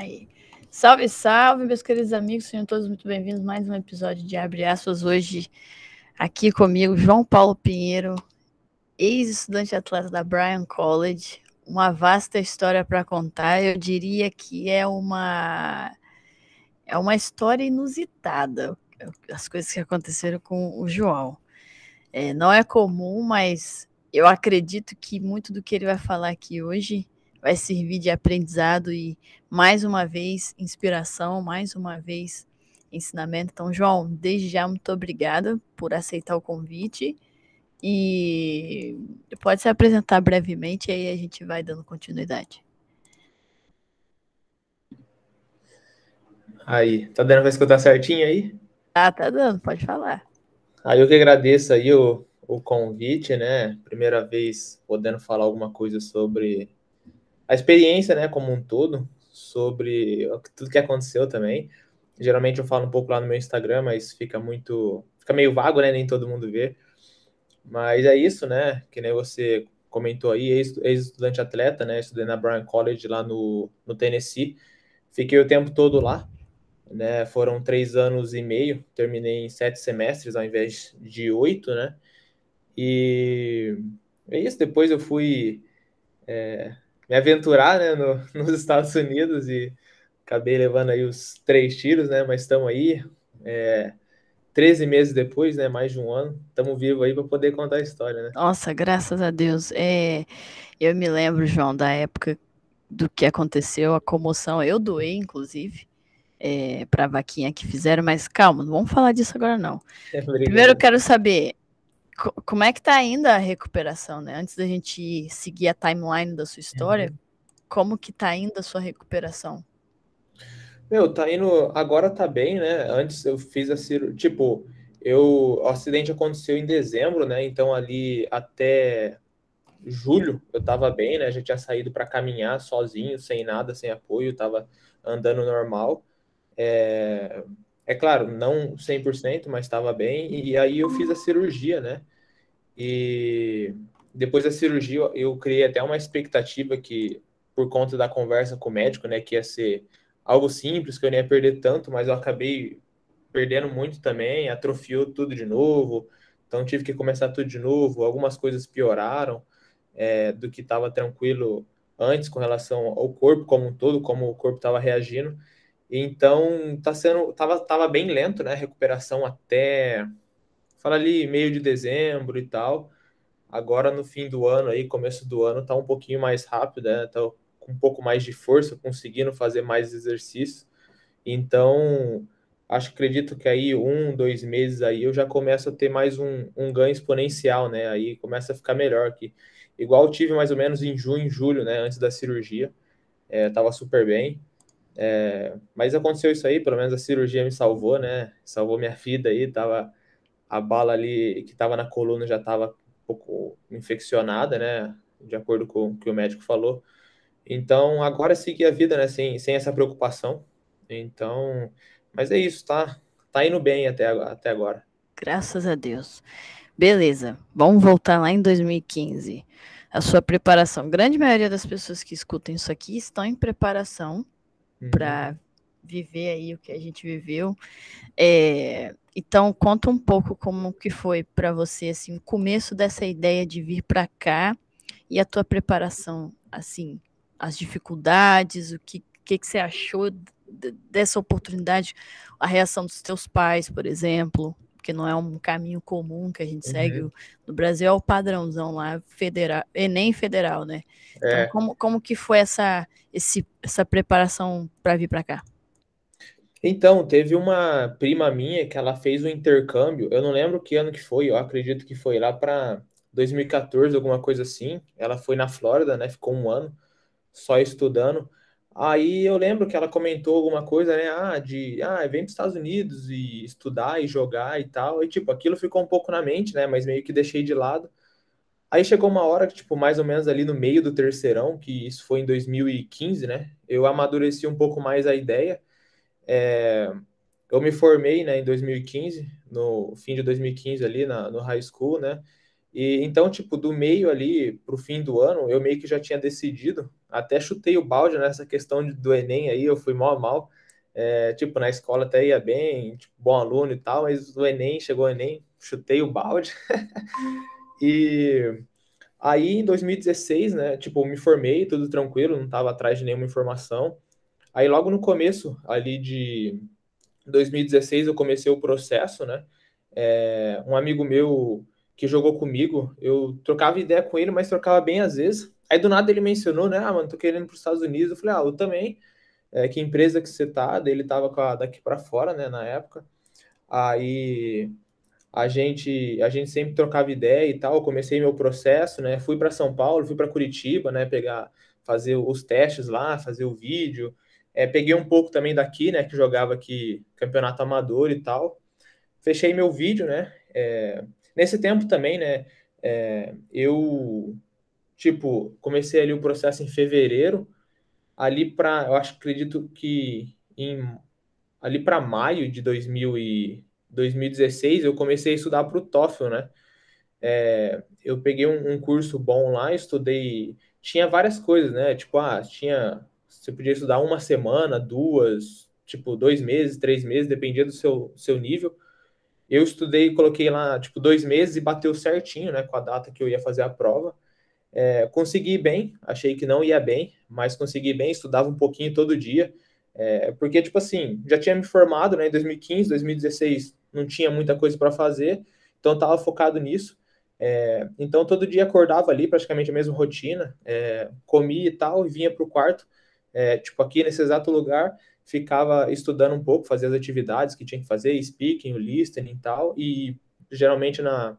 Aí. Salve, salve, meus queridos amigos, sejam todos muito bem-vindos mais um episódio de Abre Aspas. Hoje, aqui comigo, João Paulo Pinheiro, ex-estudante atleta da Bryan College. Uma vasta história para contar. Eu diria que é uma é uma história inusitada, as coisas que aconteceram com o João. É, não é comum, mas eu acredito que muito do que ele vai falar aqui hoje vai servir de aprendizado e, mais uma vez, inspiração, mais uma vez, ensinamento. Então, João, desde já, muito obrigada por aceitar o convite. E pode se apresentar brevemente, e aí a gente vai dando continuidade. Aí, tá dando pra escutar certinho aí? Tá, tá dando, pode falar. Aí eu que agradeço aí o, o convite, né? Primeira vez podendo falar alguma coisa sobre a experiência, né, como um todo, sobre tudo que aconteceu também. Geralmente eu falo um pouco lá no meu Instagram, mas fica muito, fica meio vago, né, nem todo mundo vê. Mas é isso, né, que nem você comentou aí, ex-estudante atleta, né, estudei na Bryan College lá no, no Tennessee. Fiquei o tempo todo lá, né, foram três anos e meio, terminei em sete semestres ao invés de oito, né, e é isso, depois eu fui é, me aventurar né, no, nos Estados Unidos e acabei levando aí os três tiros, né? Mas estamos aí, é, 13 meses depois, né? Mais de um ano, estamos vivos aí para poder contar a história, né? Nossa, graças a Deus. É, eu me lembro, João, da época do que aconteceu, a comoção. Eu doei, inclusive, é, para a vaquinha que fizeram, mas calma, não vamos falar disso agora, não. É, Primeiro eu quero saber como é que tá ainda a recuperação, né? Antes da gente seguir a timeline da sua história, uhum. como que tá ainda a sua recuperação? Meu, tá indo. Agora tá bem, né? Antes eu fiz a cirurgia. Tipo, eu, o acidente aconteceu em dezembro, né? Então ali até julho eu tava bem, né? Já tinha saído para caminhar sozinho, sem nada, sem apoio, tava andando normal. É, é claro, não 100%, mas estava bem. E aí eu fiz a cirurgia, né? E depois da cirurgia eu criei até uma expectativa que, por conta da conversa com o médico, né, que ia ser algo simples, que eu não ia perder tanto, mas eu acabei perdendo muito também, atrofiou tudo de novo. Então tive que começar tudo de novo. Algumas coisas pioraram é, do que estava tranquilo antes com relação ao corpo como um todo, como o corpo estava reagindo. Então, tá sendo, tava, tava bem lento, né? Recuperação até, fala ali, meio de dezembro e tal. Agora, no fim do ano, aí, começo do ano, tá um pouquinho mais rápido, né? Tá com um pouco mais de força, conseguindo fazer mais exercício. Então, acho, acredito que aí, um, dois meses aí, eu já começo a ter mais um, um ganho exponencial, né? Aí começa a ficar melhor aqui. Igual tive mais ou menos em junho, julho, né? Antes da cirurgia. É, tava super bem. É, mas aconteceu isso aí, pelo menos a cirurgia me salvou, né? Salvou minha vida aí, tava a bala ali que estava na coluna já estava um pouco infeccionada, né? De acordo com o que o médico falou. Então, agora é seguir a vida, né? Sem, sem essa preocupação. Então, mas é isso, tá? Tá indo bem até, até agora. Graças a Deus. Beleza, vamos voltar lá em 2015. A sua preparação. Grande maioria das pessoas que escutam isso aqui estão em preparação uhum. para viver aí o que a gente viveu. É, então, conta um pouco como que foi para você assim, o começo dessa ideia de vir para cá e a tua preparação, assim, as dificuldades, o que, que, que você achou dessa oportunidade, a reação dos teus pais, por exemplo, porque não é um caminho comum que a gente uhum. segue. No Brasil é o padrãozão lá, federal, Enem federal, né? Então, é. Então, como, como que foi essa, esse, essa preparação para vir para cá? Então, teve uma prima minha que ela fez um intercâmbio, eu não lembro que ano que foi, eu acredito que foi lá para 2014, alguma coisa assim. Ela foi na Flórida, né? Ficou um ano só estudando. Aí eu lembro que ela comentou alguma coisa, né? Ah, de ah, vem para os Estados Unidos e estudar e jogar e tal. E tipo, aquilo ficou um pouco na mente, né? Mas meio que deixei de lado. Aí chegou uma hora que, tipo, mais ou menos ali no meio do terceirão, que isso foi em 2015, né? Eu amadureci um pouco mais a ideia. É, eu me formei, né, em 2015, no fim de 2015 ali na, no high school, né? E então, tipo, do meio ali pro fim do ano, eu meio que já tinha decidido, até chutei o balde nessa questão do Enem aí, eu fui mal a mal. É, tipo, na escola até ia bem, tipo, bom aluno e tal, mas o Enem, chegou o Enem, chutei o balde. e aí, em 2016, né, tipo, me formei, tudo tranquilo, não estava atrás de nenhuma informação. Aí, logo no começo, ali de 2016, eu comecei o processo, né, é, um amigo meu que jogou comigo, eu trocava ideia com ele, mas trocava bem às vezes. Aí, do nada, ele mencionou, né, ah, mano, tô querendo para os Estados Unidos. Eu falei, ah, eu também. É, que empresa que você tá? Ele tava a, daqui para fora, né, na época. Aí a gente a gente sempre trocava ideia e tal. Eu comecei meu processo, né? Fui para São Paulo, fui para Curitiba, né? Pegar, fazer os testes lá, fazer o vídeo. É, peguei um pouco também daqui, né? Que jogava aqui campeonato amador e tal. Fechei meu vídeo, né? É, nesse tempo também, né? É, eu tipo comecei ali o processo em fevereiro. Ali para, eu acho, acredito que em ali para maio de 2000 e 2016, eu comecei a estudar para o TOEFL, né? É, eu peguei um, um, curso bom lá, estudei. Tinha várias coisas, né? Tipo, ah, tinha. Você podia estudar uma semana, duas, tipo, dois meses, três meses, dependia do seu, seu nível. Eu estudei, coloquei lá, tipo, dois meses e bateu certinho, né, com a data que eu ia fazer a prova. É, consegui bem, achei que não ia bem, mas consegui bem, estudava um pouquinho todo dia. É, porque, tipo assim, já tinha me formado né, em 2015, 2016, não tinha muita coisa para fazer, então estava focado nisso. É, então todo dia acordava ali, praticamente a mesma rotina, é, comia e tal, e vinha para o quarto, é, tipo aqui nesse exato lugar, ficava estudando um pouco, fazia as atividades que tinha que fazer, speaking, listening e tal, e geralmente na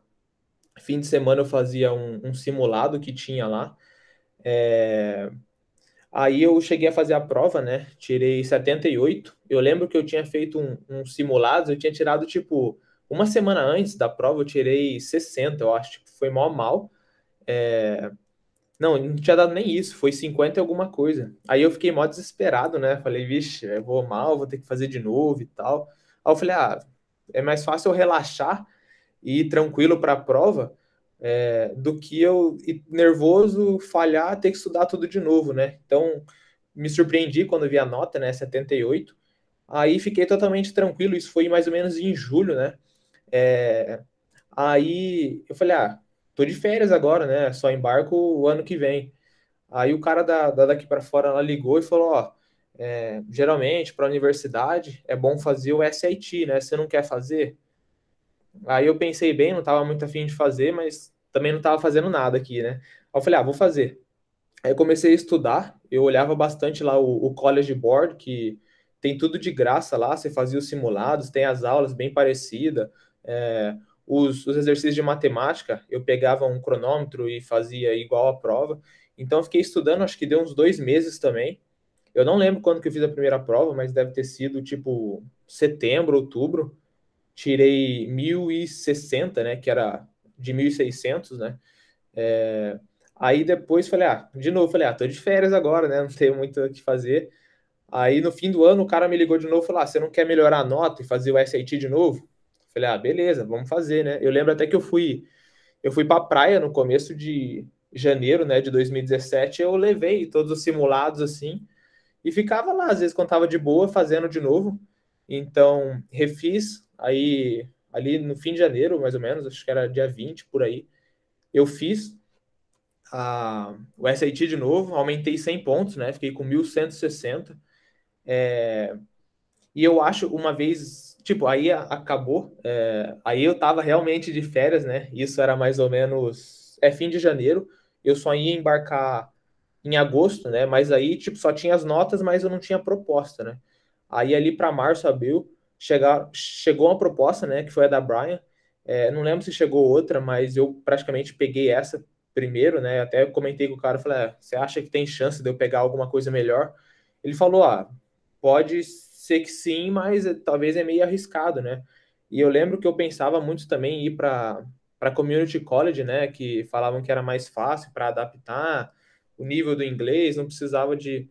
fim de semana eu fazia um, um simulado que tinha lá. É, Aí eu cheguei a fazer a prova, né? Tirei 78. Eu lembro que eu tinha feito um, um simulado, eu tinha tirado, tipo, uma semana antes da prova, eu tirei 60, eu acho. Tipo, foi mal mal. É... Não, não tinha dado nem isso, foi 50 e alguma coisa. Aí eu fiquei mó desesperado, né? Falei, vixe, eu vou mal, vou ter que fazer de novo e tal. Aí eu falei, ah, é mais fácil eu relaxar e ir tranquilo para a prova é, do que eu ir nervoso, falhar, ter que estudar tudo de novo, né? Então, me surpreendi quando vi a nota, né? 78. Aí fiquei totalmente tranquilo, isso foi mais ou menos em julho, né? É, aí eu falei, ah, tô de férias agora, né? Só embarco o ano que vem. Aí o cara da, da daqui para fora ligou e falou, ó, é, geralmente para a universidade é bom fazer o SAT, né? Você não quer fazer? Aí eu pensei bem, não estava muito afim de fazer, mas também não estava fazendo nada aqui, né? Aí eu falei, ah, vou fazer. Aí eu comecei a estudar, eu olhava bastante lá o, o College Board, que tem tudo de graça lá, você fazia os simulados, tem as aulas bem parecidas, é, os, os, exercícios de matemática, eu pegava um cronômetro e fazia igual a prova. Então eu fiquei estudando, acho que deu uns dois meses também. Eu não lembro quando que eu fiz a primeira prova, mas deve ter sido tipo setembro, outubro tirei 1060, né, que era de 1600, né, é, aí depois falei, ah, de novo, falei, ah, tô de férias agora, né, não tenho muito o que fazer, aí no fim do ano o cara me ligou de novo e falou, ah, você não quer melhorar a nota e fazer o SAT de novo? Falei, ah, beleza, vamos fazer, né, eu lembro até que eu fui, eu fui pra praia no começo de janeiro, né, de 2017, eu levei todos os simulados, assim, e ficava lá, às vezes, quando tava de boa, fazendo de novo, então, refiz, Aí, ali no fim de janeiro, mais ou menos, acho que era dia 20 por aí, eu fiz a, o SAT de novo, aumentei 100 pontos, né? Fiquei com 1160. É, e eu acho uma vez, tipo, aí acabou, é, aí eu tava realmente de férias, né? Isso era mais ou menos, é fim de janeiro, eu só ia embarcar em agosto, né? Mas aí, tipo, só tinha as notas, mas eu não tinha proposta, né? Aí ali para março, abril, chegar, chegou uma proposta, né, que foi a da Brian. É, não lembro se chegou outra, mas eu praticamente peguei essa primeiro, né? Até comentei com o cara, falei, ah, você acha que tem chance de eu pegar alguma coisa melhor? Ele falou, ah, pode ser que sim, mas talvez é meio arriscado, né? E eu lembro que eu pensava muito também em ir para para community college, né? Que falavam que era mais fácil para adaptar o nível do inglês, não precisava de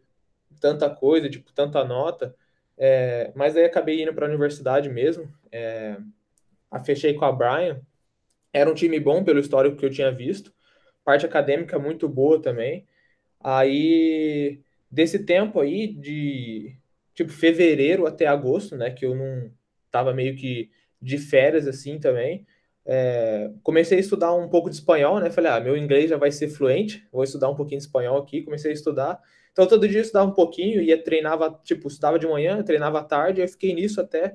tanta coisa, tipo tanta nota. É, mas aí acabei indo para a universidade mesmo. É, fechei com a Brian. Era um time bom pelo histórico que eu tinha visto. Parte acadêmica muito boa também. Aí, desse tempo aí, de tipo fevereiro até agosto, né? Que eu não tava meio que de férias assim também. É, comecei a estudar um pouco de espanhol, né? Falei, ah, meu inglês já vai ser fluente, vou estudar um pouquinho de espanhol aqui. Comecei a estudar. Então, todo dia eu estudava um pouquinho, ia treinava, tipo, estudava de manhã, treinava à tarde, aí fiquei nisso até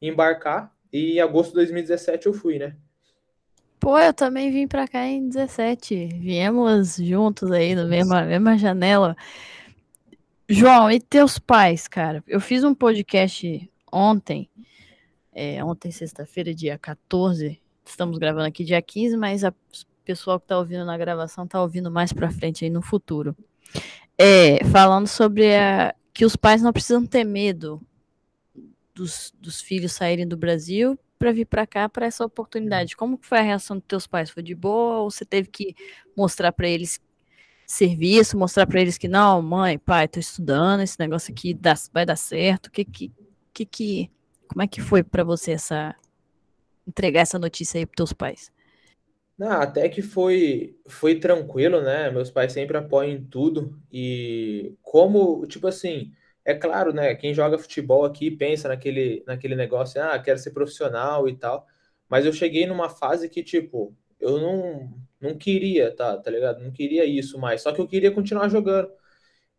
embarcar. E em agosto de 2017 eu fui, né? Pô, eu também vim pra cá em 17. Viemos juntos aí, na mesma, mesma janela. João, e teus pais, cara? Eu fiz um podcast ontem, é, ontem, sexta-feira, dia 14. Estamos gravando aqui dia 15, mas a pessoal que tá ouvindo na gravação tá ouvindo mais pra frente aí no futuro. É, falando sobre a, que os pais não precisam ter medo dos, dos filhos saírem do Brasil para vir para cá para essa oportunidade. Como foi a reação dos teus pais? Foi de boa ou você teve que mostrar para eles serviço, mostrar para eles que não, mãe, pai, tô estudando, esse negócio aqui dá, vai dar certo? Que que que, que como é que foi para você essa entregar essa notícia aí para teus pais? Não, até que foi foi tranquilo, né? Meus pais sempre apoiam em tudo e como, tipo assim, é claro, né? Quem joga futebol aqui pensa naquele naquele negócio, ah, quero ser profissional e tal. Mas eu cheguei numa fase que, tipo, eu não não queria, tá, tá ligado? Não queria isso mais, só que eu queria continuar jogando.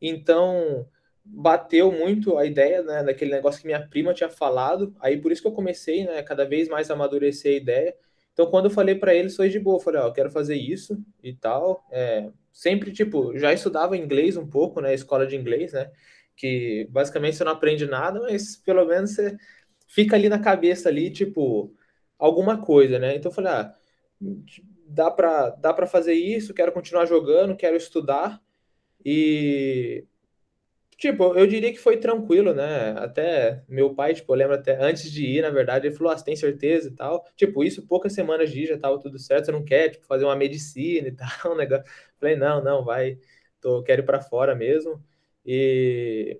Então, bateu muito a ideia, né, daquele negócio que minha prima tinha falado. Aí por isso que eu comecei, né, cada vez mais amadurecer a ideia. Então, quando eu falei para eles, foi de boa. Eu falei, ó, eu quero fazer isso e tal. É, sempre, tipo, já estudava inglês um pouco, né? Escola de inglês, né? Que basicamente você não aprende nada, mas pelo menos você fica ali na cabeça ali, tipo, alguma coisa, né? Então eu falei, ah, dá para dá para fazer isso, quero continuar jogando, quero estudar. E Tipo, eu diria que foi tranquilo, né? Até meu pai, tipo, eu lembro até antes de ir, na verdade, ele falou: ah, você tem certeza e tal. Tipo, isso poucas semanas de ir já tava tudo certo, você não quer, tipo, fazer uma medicina e tal, um negócio. Falei: não, não, vai, tô, quero ir para fora mesmo. E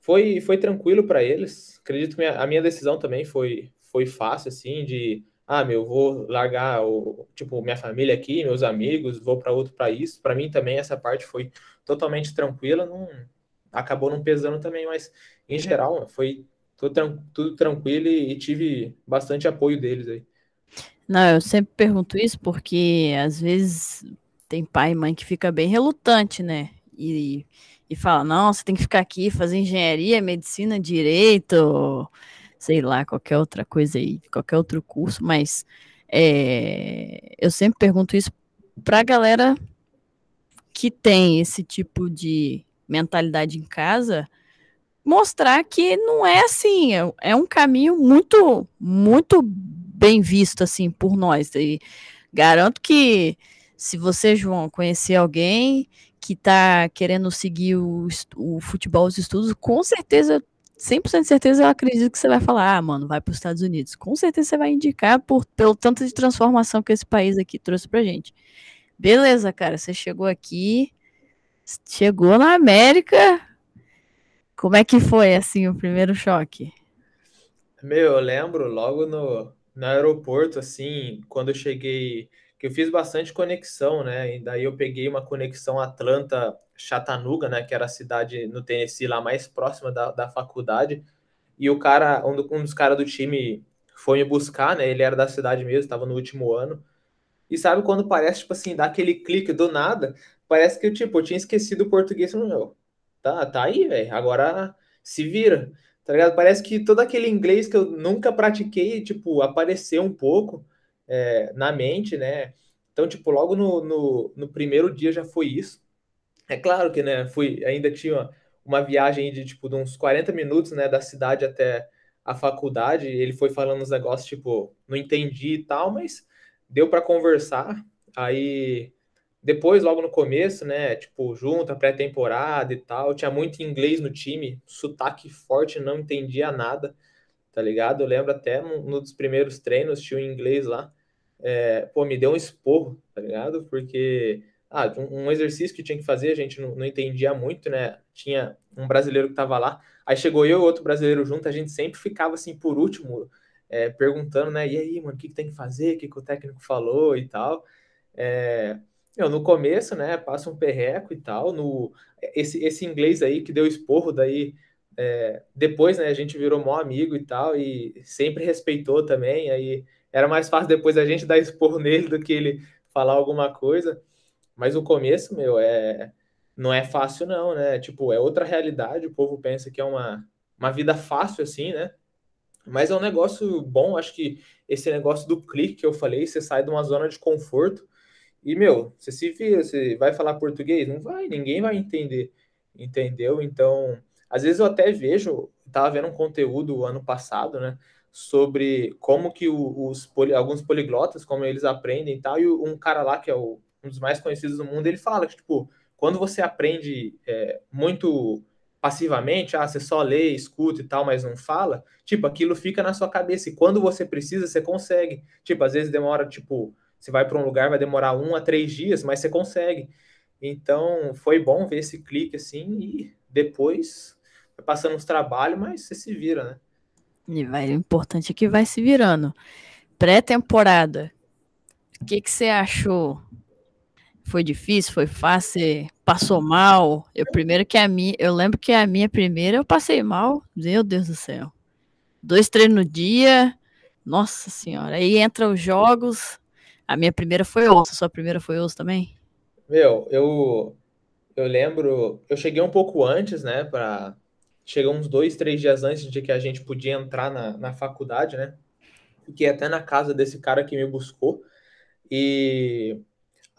foi, foi tranquilo para eles. Acredito que a minha decisão também foi, foi fácil, assim, de, ah, meu, vou largar, o, tipo, minha família aqui, meus amigos, vou para outro país. Para mim também essa parte foi totalmente tranquila, não acabou não pesando também, mas em geral foi tudo, tudo tranquilo e, e tive bastante apoio deles aí. Não, eu sempre pergunto isso porque às vezes tem pai e mãe que fica bem relutante, né? E, e fala, não, você tem que ficar aqui, fazer engenharia, medicina, direito, sei lá, qualquer outra coisa aí, qualquer outro curso, mas é, eu sempre pergunto isso pra galera que tem esse tipo de mentalidade em casa, mostrar que não é assim, é, é um caminho muito, muito bem visto assim por nós. E garanto que se você, João, conhecer alguém que está querendo seguir o, o futebol, os estudos, com certeza 100% de certeza eu acredito que você vai falar, ah, mano, vai para os Estados Unidos. Com certeza você vai indicar por, pelo tanto de transformação que esse país aqui trouxe pra gente. Beleza, cara, você chegou aqui, chegou na América. Como é que foi assim o primeiro choque? Meu, eu lembro logo no, no aeroporto, assim, quando eu cheguei, que eu fiz bastante conexão, né? E daí eu peguei uma conexão Atlanta-Chattanooga, né? Que era a cidade no Tennessee lá mais próxima da, da faculdade. E o cara, um, do, um dos caras do time foi me buscar, né? Ele era da cidade mesmo, estava no último ano. E sabe quando parece, tipo assim, dá aquele clique do nada? parece que tipo, eu tinha esquecido o português. Meu, tá, tá aí, velho. Agora se vira. Tá ligado? Parece que todo aquele inglês que eu nunca pratiquei, tipo, apareceu um pouco é, na mente, né? Então, tipo, logo no, no, no, primeiro dia já foi isso. É claro que, né, fui, ainda tinha uma viagem de, tipo, de uns 40 minutos, né, da cidade até a faculdade. Ele foi falando uns negócios, tipo, não entendi e tal, mas deu para conversar. Aí depois, logo no começo, né, tipo, junto a pré-temporada e tal, tinha muito inglês no time, sotaque forte, não entendia nada, tá ligado? Eu lembro até num, num dos primeiros treinos, tinha um inglês lá, é, pô, me deu um esporro, tá ligado? Porque, ah, um, exercício que tinha que fazer, a gente não, não entendia muito, né? Tinha um brasileiro que tava lá, aí chegou eu e outro brasileiro junto, a gente sempre ficava assim por último, é, perguntando, né? E aí, mano, o que, que tem que fazer? O que, que o técnico falou e tal. É, eu, no começo, né, passa um perreco e tal, no, esse, esse inglês aí que deu esporro, daí é, depois, né, a gente virou mó amigo e tal, e sempre respeitou também, aí era mais fácil depois a gente dar esporro nele do que ele falar alguma coisa, mas o começo, meu, é não é fácil não, né, tipo, é outra realidade, o povo pensa que é uma, uma vida fácil assim, né, mas é um negócio bom, acho que esse negócio do clique que eu falei, você sai de uma zona de conforto, e, meu, você se vira, você vai falar português? Não vai, ninguém vai entender, entendeu? Então, às vezes eu até vejo, estava vendo um conteúdo ano passado, né, sobre como que os alguns poliglotas, como eles aprendem e tal, e um cara lá que é o, um dos mais conhecidos do mundo, ele fala que, tipo, quando você aprende é, muito passivamente, ah, você só lê, escuta e tal, mas não fala, tipo, aquilo fica na sua cabeça, e quando você precisa, você consegue. Tipo, às vezes demora, tipo, você vai para um lugar, vai demorar um a três dias, mas você consegue. Então, foi bom ver esse clique assim e depois vai passando uns trabalhos, mas você se vira, né? E vai, o importante é que vai se virando. Pré-temporada, o que, que você achou? Foi difícil? Foi fácil? Passou mal? Eu primeiro que a minha, eu lembro que a minha primeira eu passei mal. Meu Deus do céu. Dois treinos no dia. Nossa senhora. Aí entra os jogos. A minha primeira foi osso, sua primeira foi osso também? Meu, eu eu lembro, eu cheguei um pouco antes, né, para cheguei uns dois, três dias antes de que a gente podia entrar na, na faculdade, né? Fiquei até na casa desse cara que me buscou. E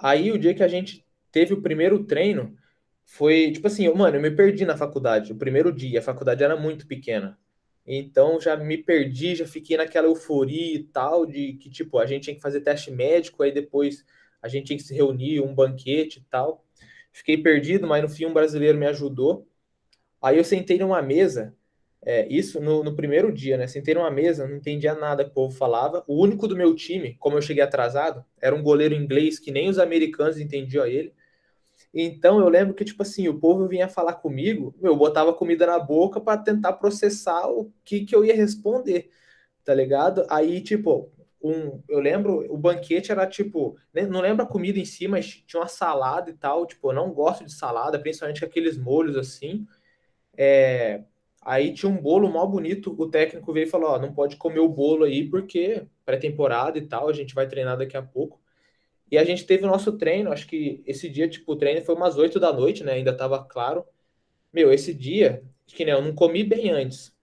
aí o dia que a gente teve o primeiro treino, foi tipo assim, mano, eu me perdi na faculdade, o primeiro dia, a faculdade era muito pequena. Então já me perdi, já fiquei naquela euforia e tal, de que tipo, a gente tinha que fazer teste médico, aí depois a gente tinha que se reunir, um banquete e tal. Fiquei perdido, mas no fim um brasileiro me ajudou. Aí eu sentei numa mesa, é, isso no, no, primeiro dia, né? Sentei numa mesa, não entendia nada que o povo falava. O único do meu time, como eu cheguei atrasado, era um goleiro inglês que nem os americanos entendiam ele. Então eu lembro que, tipo assim, o povo vinha falar comigo, eu botava comida na boca para tentar processar o que, que eu ia responder, tá ligado? Aí, tipo, um, eu lembro, o banquete era tipo, não lembro a comida em si, mas tinha uma salada e tal. Tipo, eu não gosto de salada, principalmente aqueles molhos assim. É, aí tinha um bolo mal bonito. O técnico veio e falou: Ó, não pode comer o bolo aí porque pré-temporada e tal, a gente vai treinar daqui a pouco. E a gente teve o nosso treino, acho que esse dia, tipo, o treino foi umas 8 da noite, né? Ainda tava claro. Meu, esse dia, que nem eu não comi bem antes.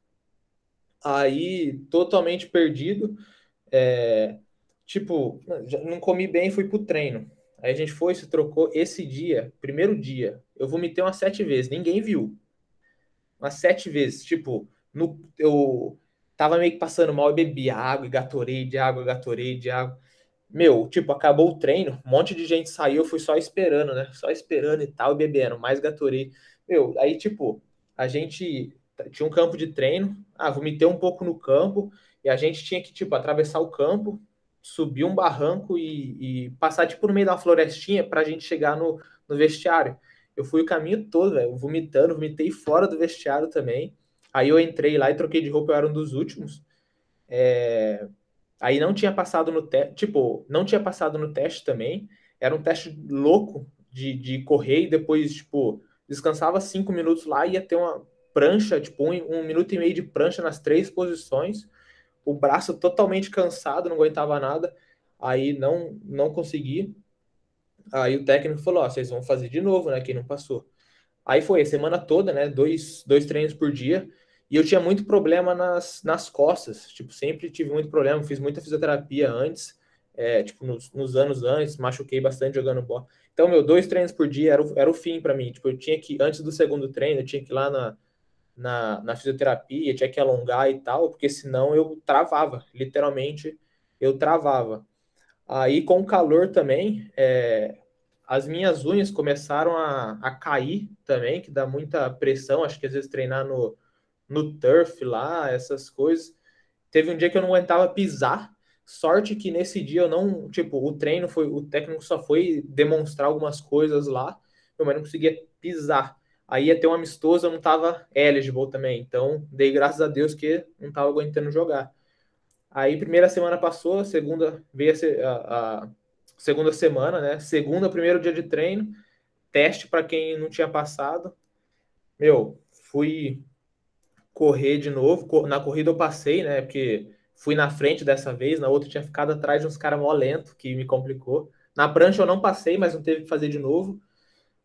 Aí, totalmente perdido. É, tipo, não comi bem fui pro treino. Aí a gente foi, se trocou. Esse dia, primeiro dia, eu vomitei umas sete vezes, ninguém viu. Umas sete vezes. Tipo, no, eu tava meio que passando mal e bebi água, e gatorei de água, gatorei de água meu, tipo, acabou o treino, um monte de gente saiu, fui só esperando, né? Só esperando e tal, bebendo, mais Gatorade. Meu, aí, tipo, a gente tinha um campo de treino, ah, vomitei um pouco no campo, e a gente tinha que, tipo, atravessar o campo, subir um barranco e, e passar, tipo, no meio da florestinha pra gente chegar no, no vestiário. Eu fui o caminho todo, velho, vomitando, vomitei fora do vestiário também. Aí eu entrei lá e troquei de roupa, eu era um dos últimos. É, Aí não tinha passado no teste, tipo, não tinha passado no teste também. Era um teste louco de, de correr e depois, tipo, descansava cinco minutos lá e ia ter uma prancha, tipo, um, um minuto e meio de prancha nas três posições. O braço totalmente cansado, não aguentava nada. Aí não, não consegui. Aí o técnico falou: Ó, vocês vão fazer de novo, né? Quem não passou. Aí foi a semana toda, né? Dois, dois treinos por dia. E eu tinha muito problema nas, nas costas, tipo, sempre tive muito problema, fiz muita fisioterapia antes, é, tipo, nos, nos, anos antes, machuquei bastante jogando bola. Então, meu, dois treinos por dia era o, era o fim para mim. Tipo, eu tinha que, antes do segundo treino, eu tinha que ir lá na, na, na fisioterapia, tinha que alongar e tal, porque senão eu travava, literalmente eu travava. Aí, com o calor também, é, as minhas unhas começaram a, a cair também, que dá muita pressão, acho que às vezes treinar no no turf lá, essas coisas. Teve um dia que eu não aguentava pisar. Sorte que nesse dia eu não, tipo, o treino foi, o técnico só foi demonstrar algumas coisas lá, mas não conseguia pisar. Aí ia ter um amistoso, eu não tava eligible também. Então, dei graças a Deus que não tava aguentando jogar. Aí, primeira semana passou, segunda veio a, a segunda semana, né? Segunda, primeiro dia de treino, teste para quem não tinha passado. Meu, fui correr de novo. Na corrida eu passei, né? Porque fui na frente dessa vez, na outra tinha ficado atrás de uns caras mó lento, que me complicou. Na prancha eu não passei, mas não teve que fazer de novo.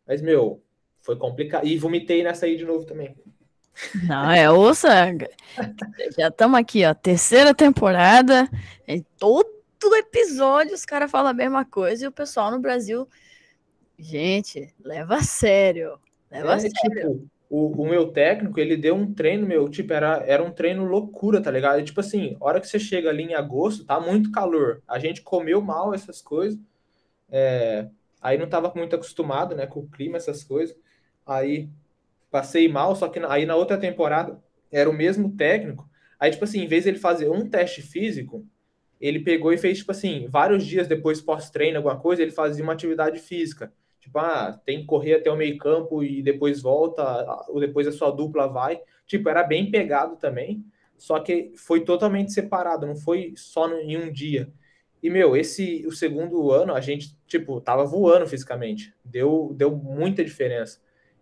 Mas, meu, foi complicado. E vomitei nessa aí de novo também. Não, é ouça. Já estamos aqui, ó. Terceira temporada. Em todo episódio os caras falam a mesma coisa e o pessoal no Brasil. Gente, leva a sério. Leva é, a sério. Tipo, o, o, meu técnico, ele deu um treino, meu, tipo, era, era um treino loucura, tá ligado? E, tipo assim, hora que você chega ali em agosto, tá muito calor. A gente comeu mal essas coisas. É, aí não tava muito acostumado, né, com o clima, essas coisas. Aí passei mal, só que aí na outra temporada era o mesmo técnico. Aí, tipo assim, em vez de ele fazer um teste físico, ele pegou e fez, tipo assim, vários dias depois, pós-treino, alguma coisa, ele fazia uma atividade física. Tipo, ah, tem que correr até o meio campo e depois volta, ou depois a sua dupla vai. Tipo, era bem pegado também, só que foi totalmente separado, não foi só em um dia. E, meu, esse, o segundo ano, a gente, tipo, tava voando fisicamente. Deu, deu muita diferença.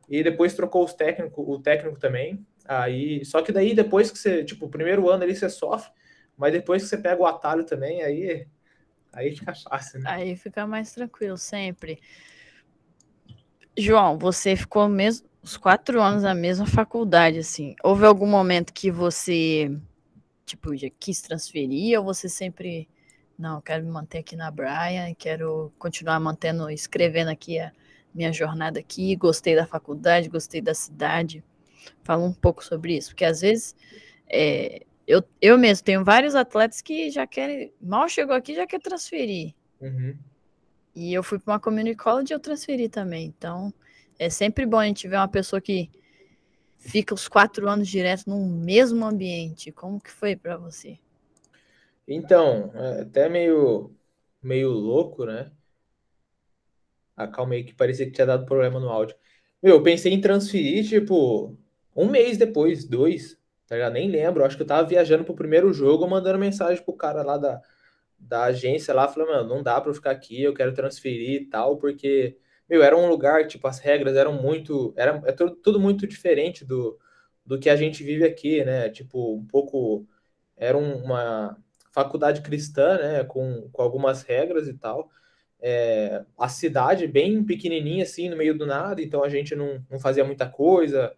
E depois trocou os técnico, o técnico também. Aí, só que daí depois que você, tipo, o primeiro ano ali você sofre, mas depois que você pega o atalho também, aí aí fica fácil, né? Aí fica mais tranquilo sempre. João, você ficou mesmo os quatro anos na mesma faculdade, assim. Houve algum momento que você, tipo, já quis transferir ou você sempre, não, quero me manter aqui na Brian, quero continuar mantendo, escrevendo aqui a minha jornada aqui, gostei da faculdade, gostei da cidade. Fala um pouco sobre isso, porque às vezes é, eu, eu mesmo tenho vários atletas que já querem, mal chegou aqui, já quer transferir. Uhum. E eu fui para uma community college e eu transferi também. Então, é sempre bom a gente ver uma pessoa que fica os quatro anos direto no mesmo ambiente. Como que foi para você? Então, é até meio, meio louco, né? Ah, calma aí, que parecia que tinha dado problema no áudio. Meu, eu pensei em transferir, tipo, um mês depois, dois, tá ligado? Nem lembro. Acho que eu tava viajando pro primeiro jogo, mandando mensagem pro cara lá da, da agência lá, falando, mano, não dá pra eu ficar aqui, eu quero transferir e tal, porque, meu, era um lugar, tipo, as regras eram muito. Era, é tudo, tudo muito diferente do, do que a gente vive aqui, né? Tipo, um pouco. Era uma faculdade cristã, né? Com, com algumas regras e tal é, a cidade bem pequenininha, assim, no meio do nada, então a gente não, não fazia muita coisa,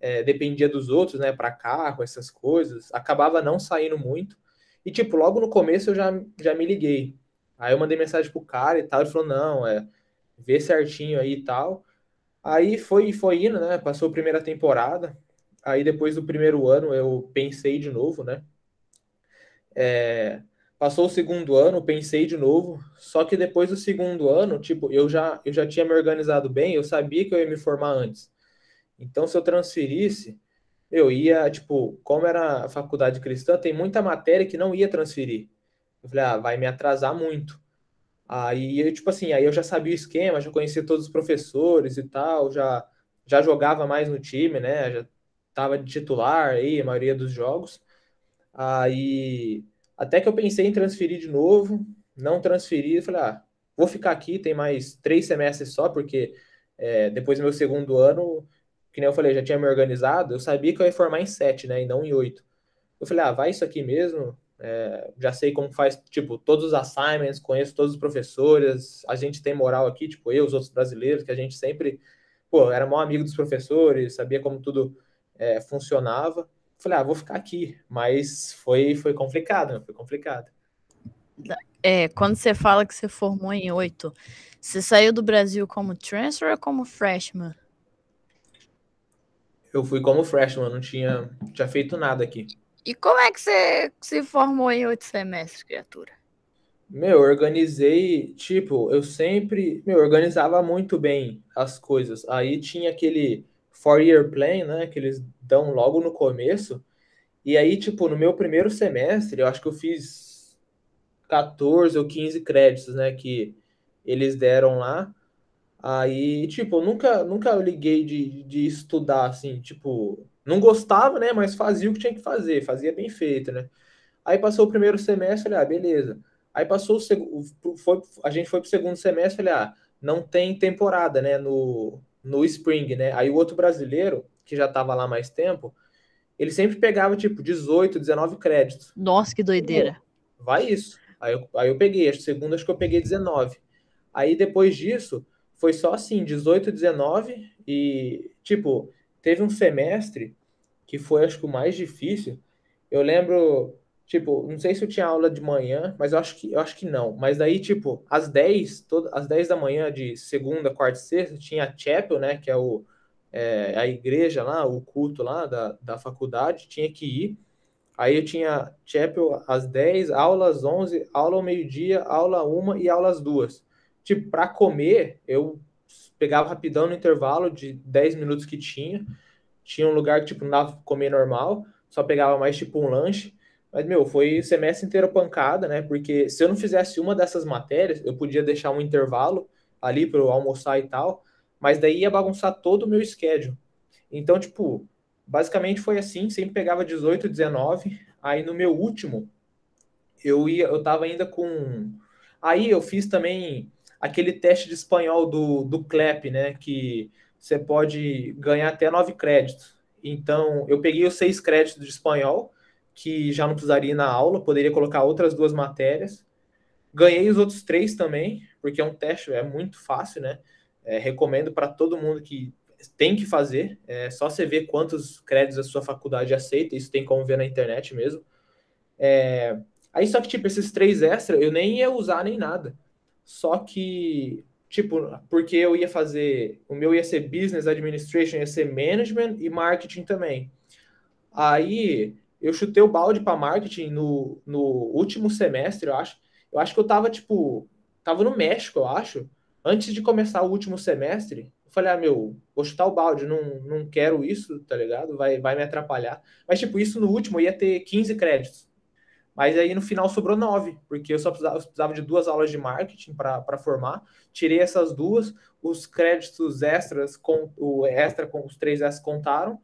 é, dependia dos outros, né, para carro, essas coisas, acabava não saindo muito. E, tipo, logo no começo eu já, já me liguei. Aí eu mandei mensagem pro cara e tal, ele falou, não, é, vê certinho aí e tal. Aí foi, foi indo, né, passou a primeira temporada, aí depois do primeiro ano eu pensei de novo, né, é, Passou o segundo ano, pensei de novo, só que depois do segundo ano, tipo, eu já, eu já tinha me organizado bem, eu sabia que eu ia me formar antes. Então, se eu transferisse, eu ia, tipo, como era a faculdade cristã, tem muita matéria que não ia transferir. Eu falei, ah, vai me atrasar muito. Aí, eu, tipo assim, aí eu já sabia o esquema, já conhecia todos os professores e tal, já, já jogava mais no time, né? Já tava de titular aí, a maioria dos jogos. Aí até que eu pensei em transferir de novo, não transferi, falei, ah, vou ficar aqui, tem mais três semestres só, porque é, depois do meu segundo ano, que nem eu falei, já tinha me organizado, eu sabia que eu ia formar em sete, né, e não em oito. Eu falei, ah, vai isso aqui mesmo, é, já sei como faz, tipo, todos os assignments, conheço todos os professores, a gente tem moral aqui, tipo, eu, os outros brasileiros, que a gente sempre, pô, era maior amigo dos professores, sabia como tudo é, funcionava. Falei, ah, vou ficar aqui. Mas foi, foi complicado, né? Foi complicado. É, quando você fala que você formou em oito, você saiu do Brasil como transfer ou como freshman? Eu fui como freshman, não tinha, tinha feito nada aqui. E como é que você se formou em oito semestres, criatura? Meu, organizei, tipo, eu sempre, meu, organizava muito bem as coisas. Aí tinha aquele four-year plan, né, que eles dão logo no começo. E aí, tipo, no meu primeiro semestre, eu acho que eu fiz 14 ou 15 créditos, né, que eles deram lá. Aí, tipo, eu nunca, nunca liguei de, de estudar, assim, tipo, não gostava, né, mas fazia o que tinha que fazer, fazia bem feito, né. Aí passou o primeiro semestre, falei, ah, beleza. Aí passou o segundo, foi, a gente foi pro segundo semestre, falei, ah, não tem temporada, né, no, no Spring, né? Aí o outro brasileiro, que já tava lá mais tempo, ele sempre pegava, tipo, 18, 19 créditos. Nossa, que doideira. Vai isso. Aí eu, aí eu peguei, segundo acho que eu peguei 19. Aí depois disso, foi só assim, 18, 19 e, tipo, teve um semestre que foi, acho que o mais difícil. Eu lembro, tipo, não sei se eu tinha aula de manhã, mas eu acho que, eu acho que não. Mas daí, tipo, às 10, todo, às 10 da manhã de segunda, quarta e sexta, tinha a chapel, né, que é, o, é, a igreja lá, o culto lá da, da faculdade, tinha que ir. Aí eu tinha chapel às 10, aula às 11, aula ao meio-dia, aula 1 e aula às 2. Tipo, para comer, eu pegava rapidão no intervalo de 10 minutos que tinha, tinha um lugar que, tipo, não dava pra comer normal, só pegava mais, tipo, um lanche. Mas, meu, foi semestre inteiro pancada, né? Porque se eu não fizesse uma dessas matérias, eu podia deixar um intervalo ali para eu almoçar e tal, mas daí ia bagunçar todo o meu schedule. Então, tipo, basicamente foi assim, sempre pegava 18, 19, aí no meu último, eu ia, eu tava ainda com... Aí eu fiz também aquele teste de espanhol do, do CLEP, né? Que você pode ganhar até nove créditos. Então, eu peguei os seis créditos de espanhol, que já não precisaria ir na aula, poderia colocar outras duas matérias. Ganhei os outros três também, porque é um teste, é muito fácil, né? É, recomendo para todo mundo que tem que fazer. É só você ver quantos créditos a sua faculdade aceita, isso tem como ver na internet mesmo. É, aí só que, tipo, esses três extras eu nem ia usar nem nada. Só que tipo, porque eu ia fazer, o meu ia ser business administration, ia ser management e marketing também. Aí eu chutei o balde para marketing no, no último semestre, eu acho. Eu acho que eu tava, tipo, tava no México, eu acho. Antes de começar o último semestre, eu falei, ah, meu, vou chutar o balde, não, não quero isso, tá ligado? Vai, vai me atrapalhar. Mas, tipo, isso no último ia ter 15 créditos. Mas aí no final sobrou nove, porque eu só precisava, eu precisava de duas aulas de marketing para formar. Tirei essas duas, os créditos extras, com o extra com os três S contaram.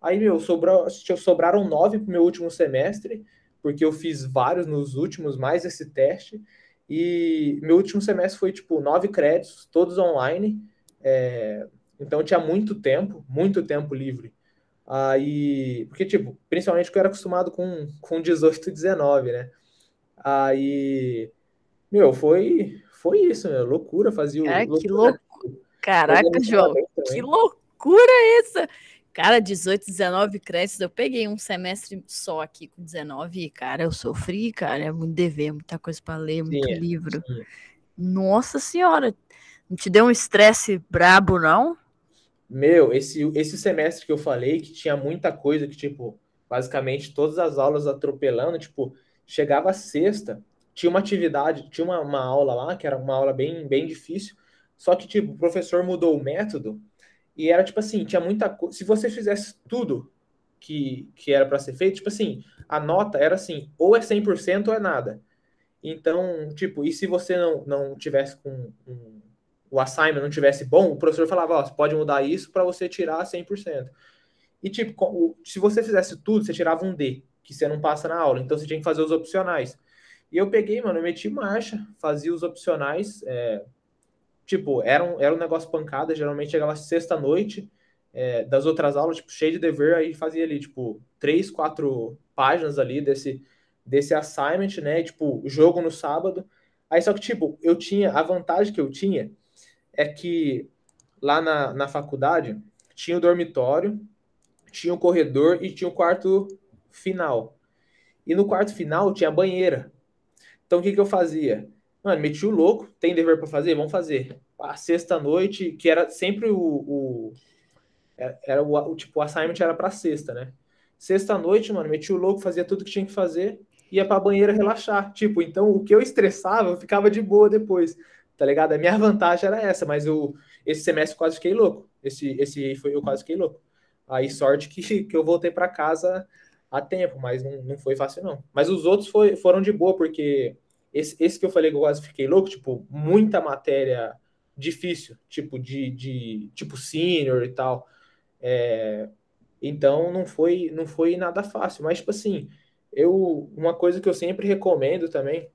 Aí, meu, sobrou, sobraram nove para o meu último semestre, porque eu fiz vários nos últimos, mais esse teste. E meu último semestre foi tipo nove créditos, todos online. É, então tinha muito tempo, muito tempo livre Aí, porque, tipo, principalmente que eu era acostumado com, com 18, 19, né? Aí, meu, foi, foi isso, meu, loucura, fazia o. É, que loucura. Caraca, João, que loucura essa! Cara, 18, 19 créditos, eu peguei um semestre só aqui com 19 e, cara, eu sofri, cara, é muito dever, muita coisa para ler, muito sim, livro. Sim. Nossa senhora, não te deu um estresse brabo, não? Meu, esse, esse semestre que eu falei, que tinha muita coisa, que, tipo, basicamente todas as aulas atropelando, tipo, chegava sexta, tinha uma atividade, tinha uma, uma aula lá, que era uma aula bem, bem difícil, só que, tipo, o professor mudou o método, e era, tipo assim, tinha muita coisa, se você fizesse tudo que, que era para ser feito, tipo assim, a nota era assim, ou é 100% ou é nada. Então, tipo, e se você não, não tivesse com o assignment não tivesse bom, o professor falava, ó, pode mudar isso para você tirar 100%. E, tipo, se você fizesse tudo, você tirava um D, que você não passa na aula. Então, você tinha que fazer os opcionais. E eu peguei, mano, eu meti marcha, fazia os opcionais. É, tipo, era um, era um negócio pancada, geralmente chegava sexta-noite é, das outras aulas, tipo, cheio de dever, aí fazia ali, tipo, três, quatro páginas ali desse, desse assignment, né? Tipo, jogo no sábado. Aí só que, tipo, eu tinha, a vantagem que eu tinha é que lá na, na faculdade tinha o dormitório, tinha o corredor e tinha o quarto final. E no quarto final tinha a banheira. Então o que, que eu fazia? Mano, meti o louco, tem dever para fazer? Vamos fazer. A sexta-noite, que era sempre o. o era o, o, tipo, o assignment era para sexta, né? Sexta-noite, mano, meti o louco, fazia tudo que tinha que fazer, ia pra banheira relaxar. Tipo, então o que eu estressava, eu ficava de boa depois tá ligado? A minha vantagem era essa, mas eu, esse semestre quase fiquei louco. Esse, esse foi eu quase fiquei louco. Aí sorte que, que eu voltei para casa a tempo, mas não, não foi fácil não. Mas os outros foi, foram de boa, porque esse, esse que eu falei que eu quase fiquei louco, tipo, muita matéria difícil, tipo de, de tipo senior e tal. É, então não foi não foi nada fácil, mas tipo assim, eu uma coisa que eu sempre recomendo também,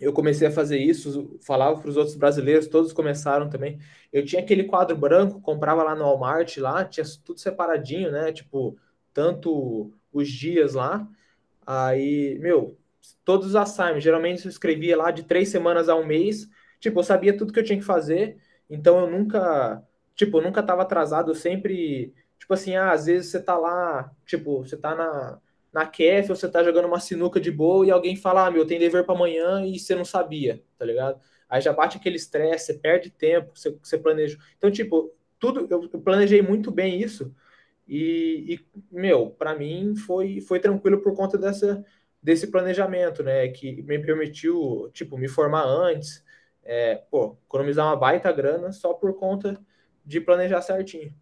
eu comecei a fazer isso, falava para os outros brasileiros, todos começaram também. Eu tinha aquele quadro branco, comprava lá no Walmart, lá tinha tudo separadinho, né? Tipo, tanto os dias lá. Aí, meu, todos os assignments, geralmente eu escrevia lá de três semanas a um mês. Tipo, eu sabia tudo que eu tinha que fazer, então eu nunca, tipo, eu nunca tava atrasado, eu sempre, tipo assim, ah, às vezes você tá lá, tipo, você tá na na KEF você tá jogando uma sinuca de boa e alguém fala, ah, meu, tem dever para amanhã e você não sabia, tá ligado? Aí já bate aquele estresse, você perde tempo, você, você planeja. Então, tipo, tudo, eu, eu planejei muito bem isso e, e meu, para mim foi, foi tranquilo por conta dessa, desse planejamento, né, que me permitiu, tipo, me formar antes, é, pô, economizar uma baita grana só por conta de planejar certinho.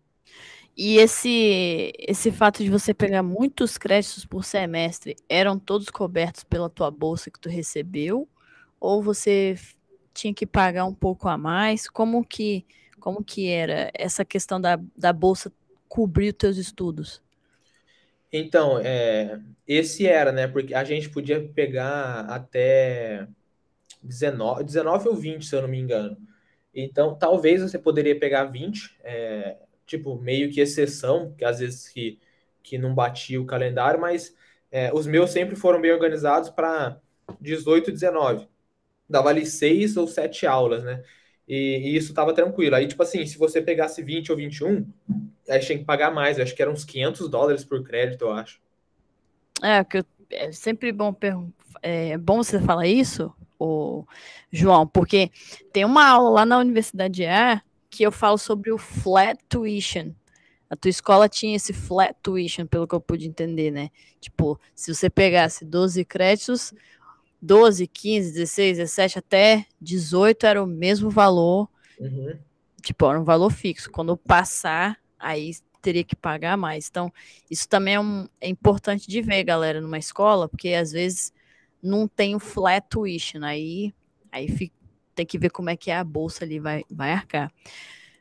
E esse, esse fato de você pegar muitos créditos por semestre, eram todos cobertos pela tua bolsa que tu recebeu? Ou você tinha que pagar um pouco a mais? Como que, como que era essa questão da, da bolsa cobrir os teus estudos? Então, é, esse era, né? Porque a gente podia pegar até 19, 19 ou 20, se eu não me engano. Então, talvez você poderia pegar 20, é, tipo, meio que exceção, que às vezes que, que não batia o calendário, mas é, os meus sempre foram bem organizados para 18, 19. Dava ali seis ou sete aulas, né? E, e isso tava tranquilo. Aí, tipo assim, se você pegasse 20 ou 21, aí tinha que pagar mais. Eu acho que eram uns 500 dólares por crédito, eu acho. É, que eu, é sempre bom, é bom você falar isso, o João, porque tem uma aula lá na Universidade A que eu falo sobre o flat tuition. A tua escola tinha esse flat tuition, pelo que eu pude entender, né? Tipo, se você pegasse 12 créditos, 12, 15, 16, 17 até 18 era o mesmo valor. Uhum. Tipo, era um valor fixo. Quando passar, aí teria que pagar mais. Então, isso também é, um, é importante de ver, galera, numa escola, porque às vezes não tem o flat tuition. Aí, aí fica, tem que ver como é que é a bolsa ali vai, vai arcar.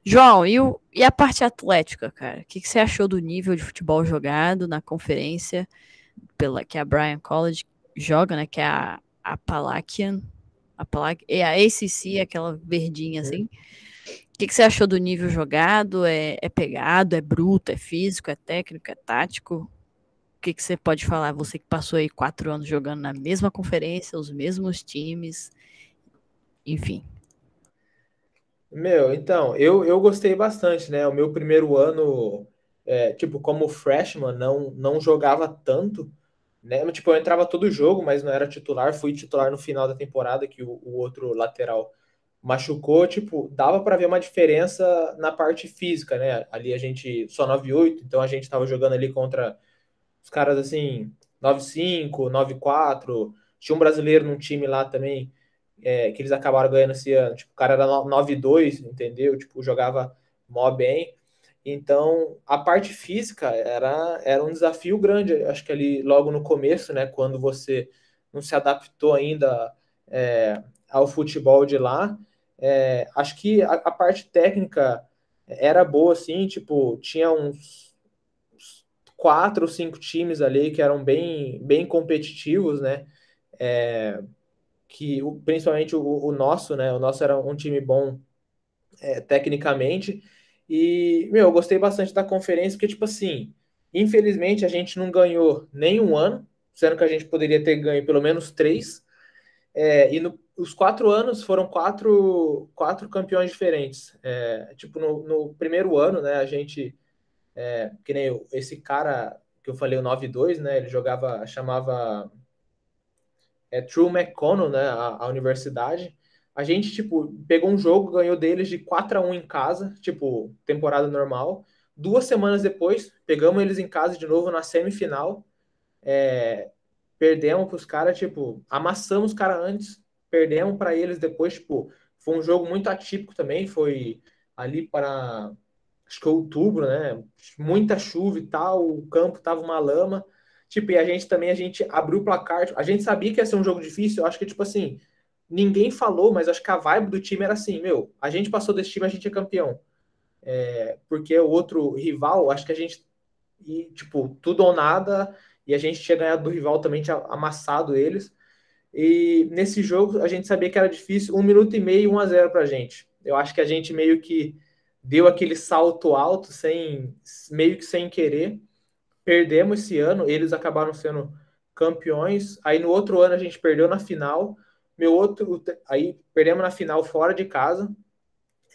João, e, o, e a parte atlética, cara? O que, que você achou do nível de futebol jogado na conferência pela que a Bryan College joga, né? Que é a, a Palakian, a Palac, é a ACC, aquela verdinha assim. O que, que você achou do nível jogado? É, é pegado, é bruto, é físico, é técnico, é tático? O que, que você pode falar? Você que passou aí quatro anos jogando na mesma conferência, os mesmos times, enfim. Meu, então, eu, eu gostei bastante, né? O meu primeiro ano, é, tipo, como freshman, não, não jogava tanto, né? Tipo, eu entrava todo jogo, mas não era titular. Fui titular no final da temporada, que o, o outro lateral machucou. Tipo, dava para ver uma diferença na parte física, né? Ali a gente só 9-8, então a gente tava jogando ali contra os caras assim, 9-5, 9-4. Tinha um brasileiro num time lá também é, que eles acabaram ganhando esse ano. Tipo, o cara era 9-2, entendeu? Tipo, jogava mó bem. Então, a parte física era, era um desafio grande. Acho que ali logo no começo, né, quando você não se adaptou ainda é, ao futebol de lá, é, acho que a, a, parte técnica era boa, assim, tipo, tinha uns, quatro ou cinco times ali que eram bem, bem competitivos, né? É, que principalmente o, o, nosso, né? O nosso era um time bom é, tecnicamente. E, meu, eu gostei bastante da conferência, porque, tipo assim, infelizmente a gente não ganhou nem um ano, sendo que a gente poderia ter ganho pelo menos três. É, e no, os quatro anos foram quatro, quatro campeões diferentes. É, tipo, no, no, primeiro ano, né, a gente, é, que nem esse cara que eu falei, o 9-2, né, ele jogava, chamava é, True McConnell, né, a, a, universidade, a gente, tipo, pegou um jogo, ganhou deles de 4 a 1 em casa, tipo, temporada normal. Duas semanas depois, pegamos eles em casa de novo na semifinal, é, perdemos para os caras, tipo, amassamos os caras antes, perdemos para eles depois, tipo, foi um jogo muito atípico também, foi ali para, acho que outubro, né, muita chuva e tal, o campo tava uma lama, Tipo, e a gente também, a gente abriu o placar. A gente sabia que ia ser um jogo difícil. Eu acho que, tipo assim, ninguém falou, mas acho que a vibe do time era assim, meu, a gente passou desse time, a gente é campeão. É, porque o outro rival, acho que a gente, e, tipo, tudo ou nada, e a gente tinha ganhado do rival também, tinha amassado eles. E nesse jogo a gente sabia que era difícil, um minuto e meio, 1 a 0 para a gente. Eu acho que a gente meio que deu aquele salto alto, sem meio que sem querer. Perdemos esse ano, eles acabaram sendo campeões. Aí no outro ano a gente perdeu na final. Meu outro, aí perdemos na final fora de casa.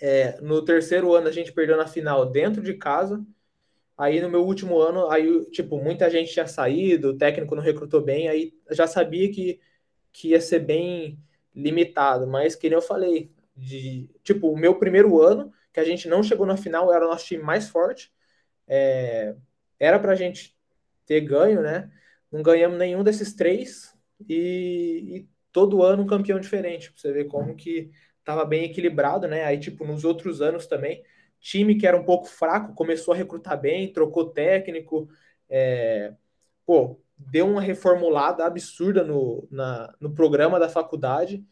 É, no terceiro ano a gente perdeu na final dentro de casa. Aí no meu último ano, aí tipo muita gente tinha saído, o técnico não recrutou bem, aí já sabia que, que ia ser bem limitado. Mas que nem eu falei, de tipo o meu primeiro ano que a gente não chegou na final era o nosso time mais forte. É, era para a gente ter ganho, né? Não ganhamos nenhum desses três e, e todo ano um campeão diferente. Pra você ver como que estava bem equilibrado, né? Aí, tipo, nos outros anos também, time que era um pouco fraco começou a recrutar bem, trocou técnico, é, pô, deu uma reformulada absurda no, na, no programa da faculdade.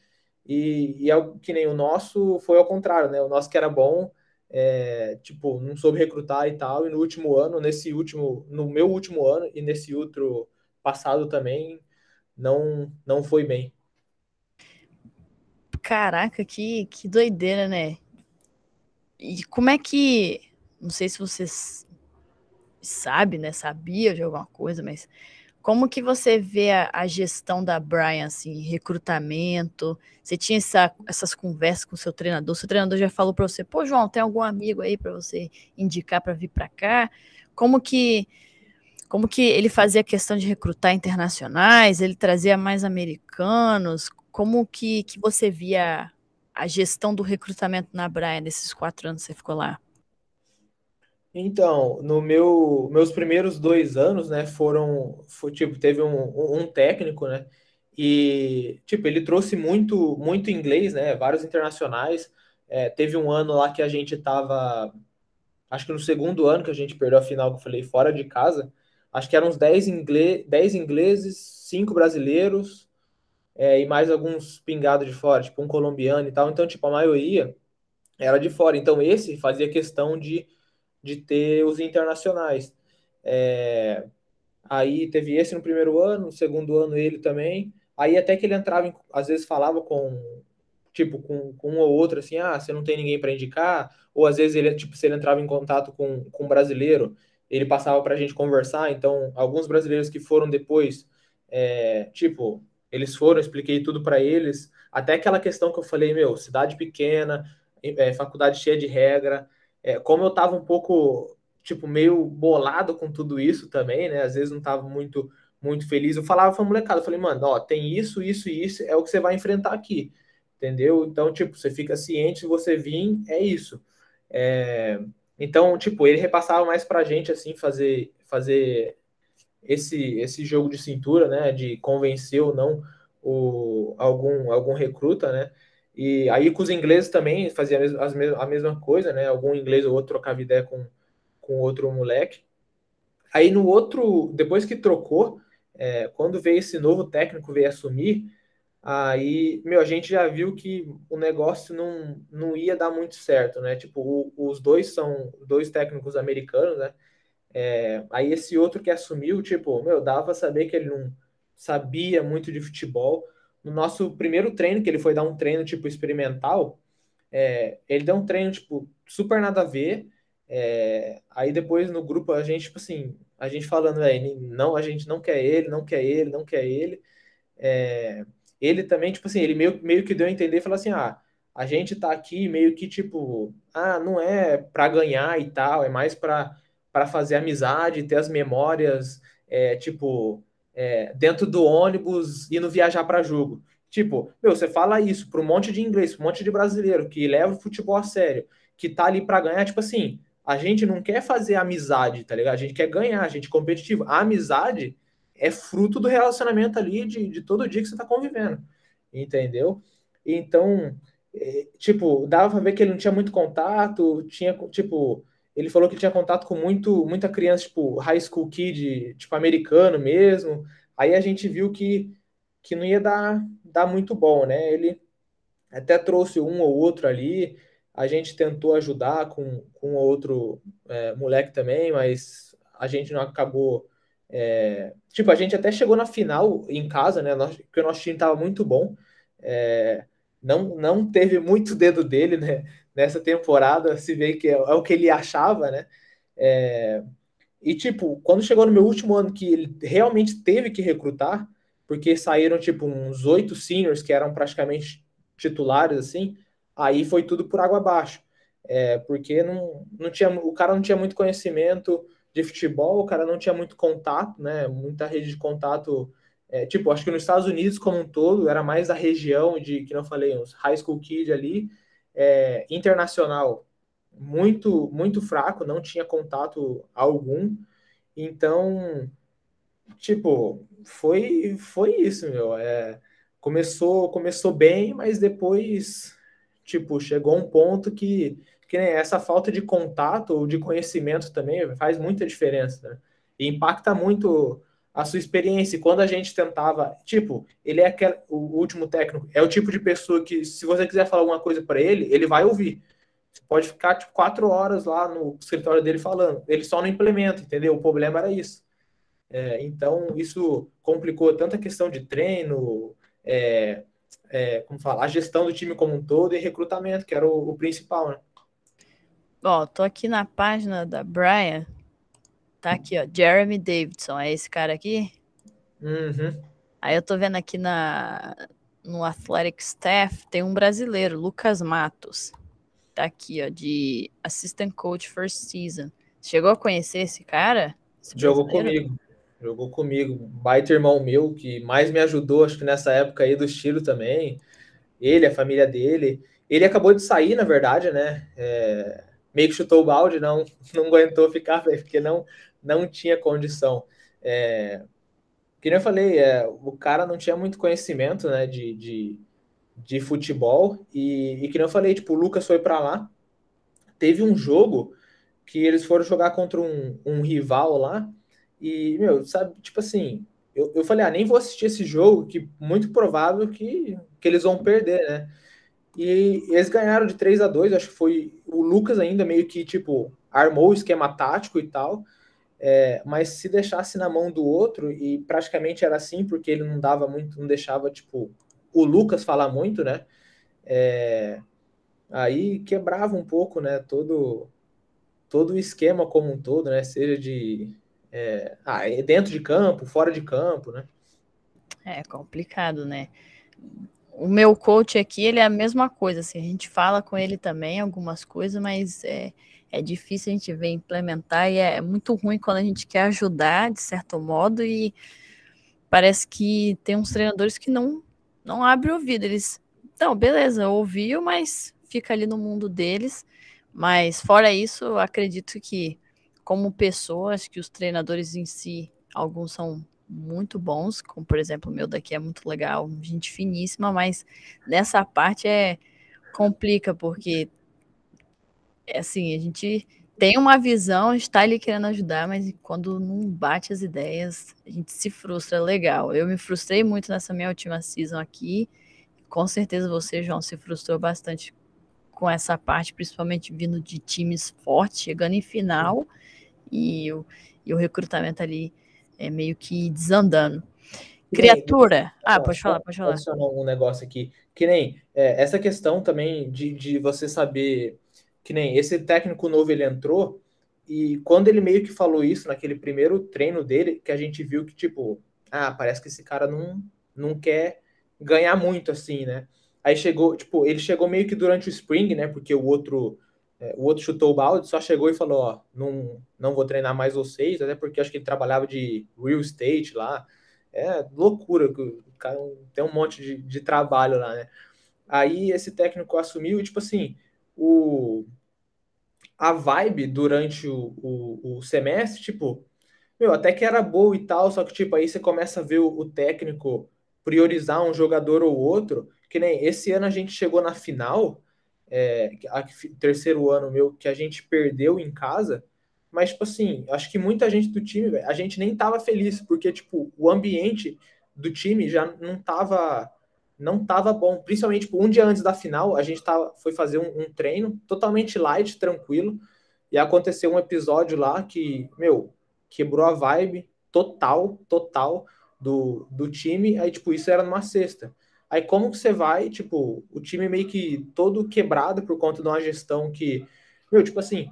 E, e é que nem o nosso foi ao contrário, né? O nosso que era bom, é, tipo, não soube recrutar e tal. E no último ano, nesse último, no meu último ano e nesse outro passado também, não, não foi bem. Caraca, que, que doideira, né? E como é que. Não sei se vocês sabe, né? Sabia de alguma coisa, mas como que você vê a, a gestão da Brian, assim, recrutamento? Você tinha essa, essas conversas com o seu treinador? Seu treinador já falou para você, pô, João, tem algum amigo aí para você indicar para vir para cá? Como que como que ele fazia questão de recrutar internacionais? Ele trazia mais americanos? Como que, que você via a gestão do recrutamento na Braia nesses quatro anos que você ficou lá? Então, no meu meus primeiros dois anos, né, foram, foi, tipo, teve um, um técnico, né, e tipo ele trouxe muito muito inglês, né, vários internacionais. É, teve um ano lá que a gente tava, acho que no segundo ano que a gente perdeu a final, que eu falei, fora de casa. Acho que eram uns 10, inglês, 10 ingleses, 5 brasileiros, é, e mais alguns pingados de fora, tipo um colombiano e tal. Então, tipo, a maioria era de fora. Então, esse fazia questão de, de ter os internacionais. É, aí teve esse no primeiro ano, no segundo ano ele também. Aí até que ele entrava, em, às vezes falava com, tipo, com, com um ou outro, assim, ah, você não tem ninguém para indicar, ou às vezes ele, tipo, se ele entrava em contato com, com um brasileiro, ele passava para a gente conversar. Então, alguns brasileiros que foram depois, é, tipo, eles foram, expliquei tudo para eles, até aquela questão que eu falei, meu, cidade pequena, é, faculdade cheia de regra, é, como eu tava um pouco, tipo, meio bolado com tudo isso também, né, às vezes não tava muito, muito feliz, eu falava pra molecada, eu falei, mano, ó, tem isso, isso e isso, é o que você vai enfrentar aqui, entendeu? Então, tipo, você fica ciente, se você vir, é isso. É, então, tipo, ele repassava mais pra gente, assim, fazer, fazer esse, esse jogo de cintura, né, de convencer ou não o, algum, algum recruta, né, e aí com os ingleses também fazia a mesma, a mesma coisa, né, algum inglês ou outro trocava ideia com, com outro moleque. Aí no outro, depois que trocou, é, quando veio esse novo técnico veio assumir, aí, meu, a gente já viu que o negócio não, não ia dar muito certo, né, tipo, o, os dois são dois técnicos americanos, né, é, aí esse outro que assumiu, tipo, meu, dava pra saber que ele não sabia muito de futebol. No nosso primeiro treino, que ele foi dar um treino, tipo, experimental, é, ele deu um treino, tipo, super nada a ver. É, aí depois no grupo a gente, tipo assim, a gente falando, aí, não, a gente não quer ele, não quer ele, não quer ele. É, ele também, tipo assim, ele meio, meio que deu a entender e falou assim, ah, a gente tá aqui meio que, tipo, ah, não é para ganhar e tal, é mais para fazer amizade, ter as memórias, é, tipo, é, dentro do ônibus, indo viajar para jogo. Tipo, meu, você fala isso para um monte de inglês, um monte de brasileiro que leva o futebol a sério, que tá ali para ganhar, tipo assim, a gente não quer fazer amizade, tá ligado? A gente quer ganhar, a gente é competitivo. A amizade é fruto do relacionamento ali de, de todo dia que você tá convivendo, entendeu? Então, é, tipo, dava pra ver que ele não tinha muito contato, tinha, tipo, ele falou que tinha contato com muito, muita criança, tipo, high school kid, tipo, americano mesmo. Aí a gente viu que, que não ia dar, dar muito bom, né? Ele até trouxe um ou outro ali. A gente tentou ajudar com, com outro é, moleque também, mas a gente não acabou É, tipo, a gente até chegou na final em casa, né? Nós, porque o nosso time estava muito bom. É, não, não teve muito dedo dele, né? Nessa temporada, se vê que é, é o que ele achava, né? É, e, tipo, quando chegou no meu último ano que ele realmente teve que recrutar, porque saíram, tipo, uns oito seniors que eram praticamente titulares, assim, aí foi tudo por água abaixo. É, porque não, não tinha, o cara não tinha muito conhecimento de futebol, o cara não tinha muito contato, né? Muita rede de contato. É, tipo, acho que nos Estados Unidos como um todo era mais da região de, que não falei, uns high school kid ali, é, internacional muito muito fraco, não tinha contato algum. Então, tipo, foi foi isso, meu. É, começou começou bem, mas depois, tipo, chegou um ponto que que essa falta de contato ou de conhecimento também faz muita diferença, né? E impacta muito a sua experiência. E quando a gente tentava, tipo, ele é aquele, o último técnico, é o tipo de pessoa que, se você quiser falar alguma coisa para ele, ele vai ouvir. Você pode ficar tipo, quatro horas lá no escritório dele falando. Ele só não implementa, entendeu? O problema era isso. É, então, isso complicou tanto a questão de treino, é, é, como falar, a gestão do time como um todo e recrutamento, que era o, o principal, né? Ó, tô aqui na página da Brian. Tá aqui, ó. Jeremy Davidson. É esse cara aqui? Uhum. Aí eu tô vendo aqui na, no Athletic Staff, tem um brasileiro, Lucas Matos. Tá aqui, ó, de Assistant Coach First Season. Chegou a conhecer esse cara? Esse Jogou comigo. Jogou comigo. Baita irmão meu, que mais me ajudou, acho que nessa época aí do estilo também. Ele, a família dele. Ele acabou de sair, na verdade, né? É meio que chutou o balde, não, não aguentou ficar, porque não, não tinha condição. É, que nem eu falei, é, o cara não tinha muito conhecimento né, de, de, de futebol, e, e que nem eu falei, tipo, o Lucas foi para lá, teve um jogo que eles foram jogar contra um, um rival lá, e, meu, sabe, tipo assim, eu, eu falei, ah, nem vou assistir esse jogo, que muito provável que, que eles vão perder, né? E eles ganharam de 3 a 2 acho que foi o Lucas ainda meio que, tipo, armou o esquema tático e tal, é, mas se deixasse na mão do outro, e praticamente era assim, porque ele não dava muito, não deixava, tipo, o Lucas falar muito, né? É, aí quebrava um pouco, né, todo, todo o esquema como um todo, né, seja de é, ah, é dentro de campo, fora de campo, né? É complicado, né? o meu coach aqui, ele é a mesma coisa, assim, a gente fala com ele também algumas coisas, mas é, é difícil a gente ver implementar e é muito ruim quando a gente quer ajudar, de certo modo, e parece que tem uns treinadores que não, não abrem o ouvido, eles, não, beleza, ouviu, mas fica ali no mundo deles, mas fora isso, acredito que como pessoas, que os treinadores em si, alguns são muito bons, como por exemplo o meu daqui é muito legal, gente finíssima, mas nessa parte é complica porque é assim, a gente tem uma visão, está ali querendo ajudar, mas quando não bate as ideias, a gente se frustra legal. Eu me frustrei muito nessa minha última season aqui. Com certeza você, João, se frustrou bastante com essa parte, principalmente vindo de times fortes, chegando em final e o, e o recrutamento ali é meio que desandando. Criatura. ah, pode falar, pode falar. um negócio aqui. Que nem é, essa questão também de, de você saber que nem esse técnico novo ele entrou e quando ele meio que falou isso naquele primeiro treino dele, que a gente viu que tipo, ah, parece que esse cara não, não quer ganhar muito assim, né? Aí chegou, tipo, ele chegou meio que durante o spring, né? Porque o outro é, o outro chutou o balde, só chegou e falou: Ó, não, não vou treinar mais vocês, até porque acho que ele trabalhava de real estate lá. É loucura, o cara tem um monte de, de trabalho lá, né? Aí esse técnico assumiu e, tipo assim, o, a vibe durante o, o, o, semestre, tipo, meu, até que era boa e tal, só que, tipo, aí você começa a ver o, o técnico priorizar um jogador ou outro, que nem esse ano a gente chegou na final é, a, terceiro ano meu que a gente perdeu em casa, mas, tipo assim, acho que muita gente do time, a gente nem tava feliz, porque, tipo, o ambiente do time já não tava, não tava bom. Principalmente, tipo, um dia antes da final, a gente tava, foi fazer um, um treino totalmente light, tranquilo, e aconteceu um episódio lá que, meu, quebrou a vibe, total, total do, do time, aí, tipo, isso era numa sexta. Aí como que você vai, tipo, o time meio que todo quebrado por conta de uma gestão que, meu, tipo assim,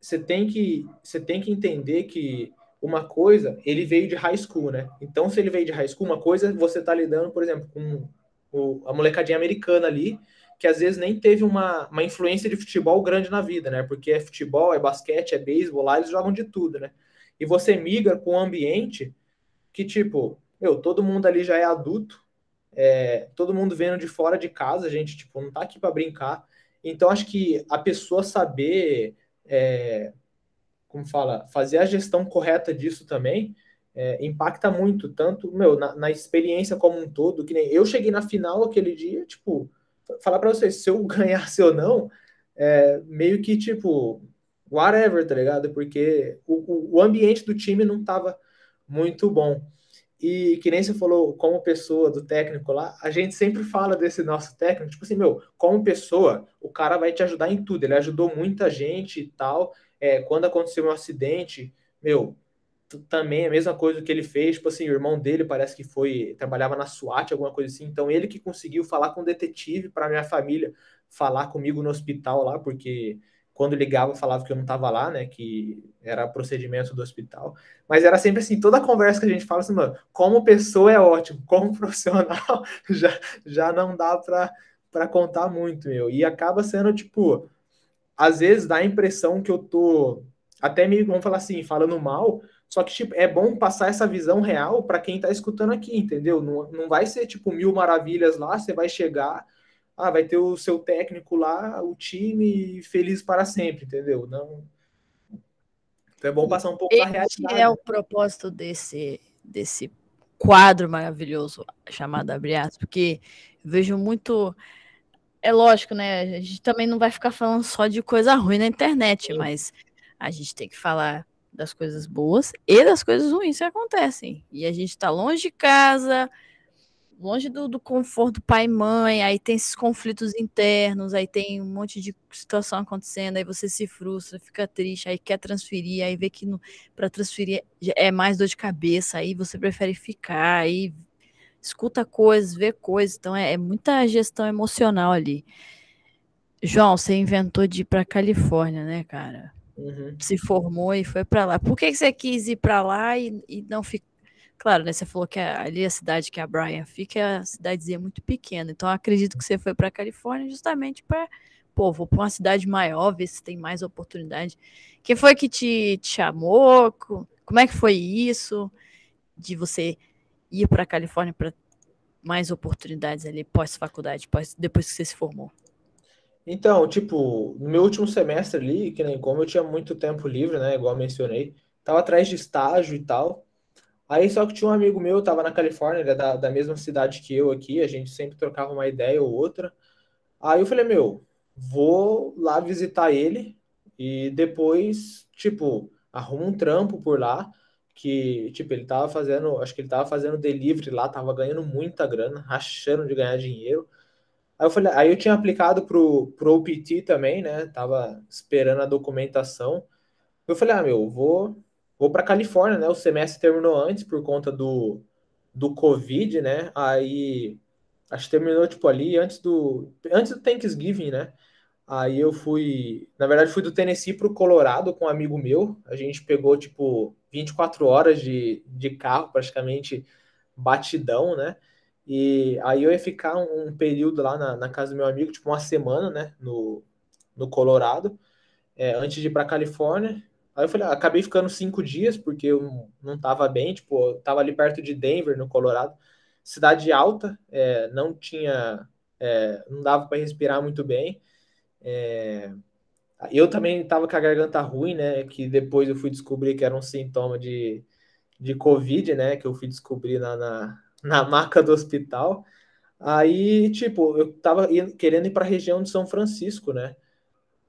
você tem que, você tem que entender que uma coisa, ele veio de high school, né? Então, se ele veio de high school, uma coisa você tá lidando, por exemplo, com o, a molecadinha americana ali, que às vezes nem teve uma, uma influência de futebol grande na vida, né? Porque é futebol, é basquete, é beisebol, lá eles jogam de tudo, né? E você migra para um ambiente que, tipo, meu, todo mundo ali já é adulto, é, todo mundo vendo de fora de casa, a gente, tipo, não tá aqui para brincar. Então, acho que a pessoa saber, é, como fala, fazer a gestão correta disso também, é, impacta muito, tanto, meu, na, na, experiência como um todo, que nem eu cheguei na final aquele dia, tipo, falar para vocês, se eu ganhasse ou não, é, meio que, tipo, whatever, tá ligado? Porque o, o ambiente do time não tava muito bom. E que nem você falou, como pessoa do técnico lá, a gente sempre fala desse nosso técnico, tipo assim, meu, como pessoa, o cara vai te ajudar em tudo. Ele ajudou muita gente e tal. É, quando aconteceu um acidente, meu, também é a mesma coisa que ele fez, tipo assim, o irmão dele parece que foi, trabalhava na SWAT, alguma coisa assim, então ele que conseguiu falar com o detetive para minha família falar comigo no hospital lá, porque quando ligava falava que eu não estava lá, né, que era procedimento do hospital, mas era sempre assim, toda a conversa que a gente fala assim, mano, como pessoa é ótimo, como profissional já, já não dá para contar muito, meu, e acaba sendo, tipo, às vezes dá a impressão que eu tô, até meio, vamos falar assim, falando mal, só que, tipo, é bom passar essa visão real para quem está escutando aqui, entendeu? Não, não vai ser, tipo, mil maravilhas lá, você vai chegar ah, vai ter o seu técnico lá, o time feliz para sempre, entendeu? Não. Então é bom passar um pouco para a realidade. é o propósito desse, desse quadro maravilhoso chamado Abriatos, porque vejo muito. É lógico, né? A gente também não vai ficar falando só de coisa ruim na internet, Sim. mas a gente tem que falar das coisas boas e das coisas ruins que acontecem. E a gente está longe de casa, longe do, do, conforto do pai e mãe, aí tem esses conflitos internos, aí tem um monte de situação acontecendo, aí você se frustra, fica triste, aí quer transferir, aí vê que para transferir é mais dor de cabeça, aí você prefere ficar, aí escuta coisas, vê coisas, então é, é muita gestão emocional ali. João, você inventou de ir para Califórnia, né, cara? Uhum. Se formou e foi para lá. Por que, que você quis ir para lá e, e não ficar? Claro, né? Você falou que ali a cidade que a Brian fica é a cidadezinha muito pequena. Então acredito que você foi para a Califórnia justamente para, pô, vou para uma cidade maior, ver se tem mais oportunidade. Quem foi que te, te chamou? Como é que foi isso de você ir para a Califórnia para mais oportunidades ali pós-faculdade, pós, depois que você se formou? Então, tipo, no meu último semestre ali, que nem como eu tinha muito tempo livre, né, igual mencionei, tava atrás de estágio e tal. Aí só que tinha um amigo meu, tava na Califórnia, ele é da, da mesma cidade que eu aqui, a gente sempre trocava uma ideia ou outra. Aí eu falei, meu, vou lá visitar ele e depois, tipo, arrumo um trampo por lá, que, tipo, ele tava fazendo, acho que ele tava fazendo delivery lá, tava ganhando muita grana, rachando de ganhar dinheiro. Aí eu falei, aí eu tinha aplicado pro, pro OPT também, né? Tava esperando a documentação. Eu falei, ah, meu, vou vou para Califórnia, né? O semestre terminou antes por conta do, do Covid, né? Aí acho que terminou tipo ali antes do antes do Thanksgiving, né? Aí eu fui, na verdade, fui do Tennessee para o Colorado com um amigo meu. A gente pegou tipo 24 horas de, de carro, praticamente batidão, né? E aí eu ia ficar um, um período lá na, na, casa do meu amigo, tipo uma semana, né? No, no Colorado, é, antes de ir para Califórnia. Aí eu falei, ah, acabei ficando cinco dias, porque eu não tava bem, tipo, eu tava ali perto de Denver, no Colorado, cidade alta, é, não tinha, é, não dava para respirar muito bem. É, eu também tava com a garganta ruim, né, que depois eu fui descobrir que era um sintoma de, de Covid, né, que eu fui descobrir na, na, na maca do hospital. Aí, tipo, eu tava querendo ir para a região de São Francisco, né?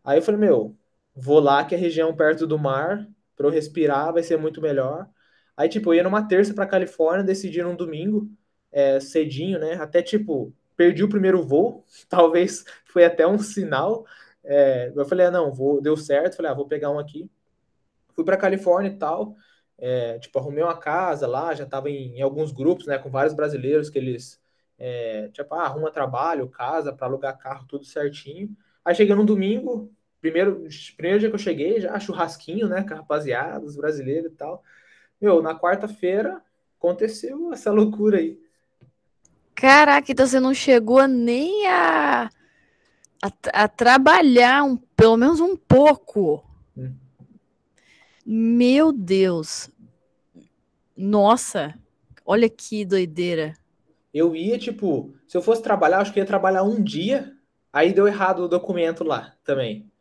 Aí eu falei, meu, vou lá, que é região perto do mar, para eu respirar, vai ser muito melhor. Aí, tipo, eu ia numa terça para Califórnia, decidi num domingo, é, cedinho, né? Até, tipo, perdi o primeiro voo, talvez foi até um sinal. É, eu falei, ah, não, vou, deu certo, falei, ah, vou pegar um aqui. Fui para Califórnia e tal. É, tipo, arrumei uma casa lá, já tava em, em, alguns grupos, né, com vários brasileiros que eles, é, tipo, ah, arruma trabalho, casa, para alugar carro, tudo certinho. Aí cheguei no domingo, primeiro, primeiro dia que eu cheguei, já churrasquinho, né, com a rapaziada, os brasileiros e tal. Meu, na quarta-feira aconteceu essa loucura aí. Caraca, então você não chegou nem a, a, a trabalhar um, pelo menos um pouco. Hum. Meu Deus. Nossa, olha que doideira. Eu ia, tipo, se eu fosse trabalhar, acho que ia trabalhar um dia, aí deu errado o documento lá também.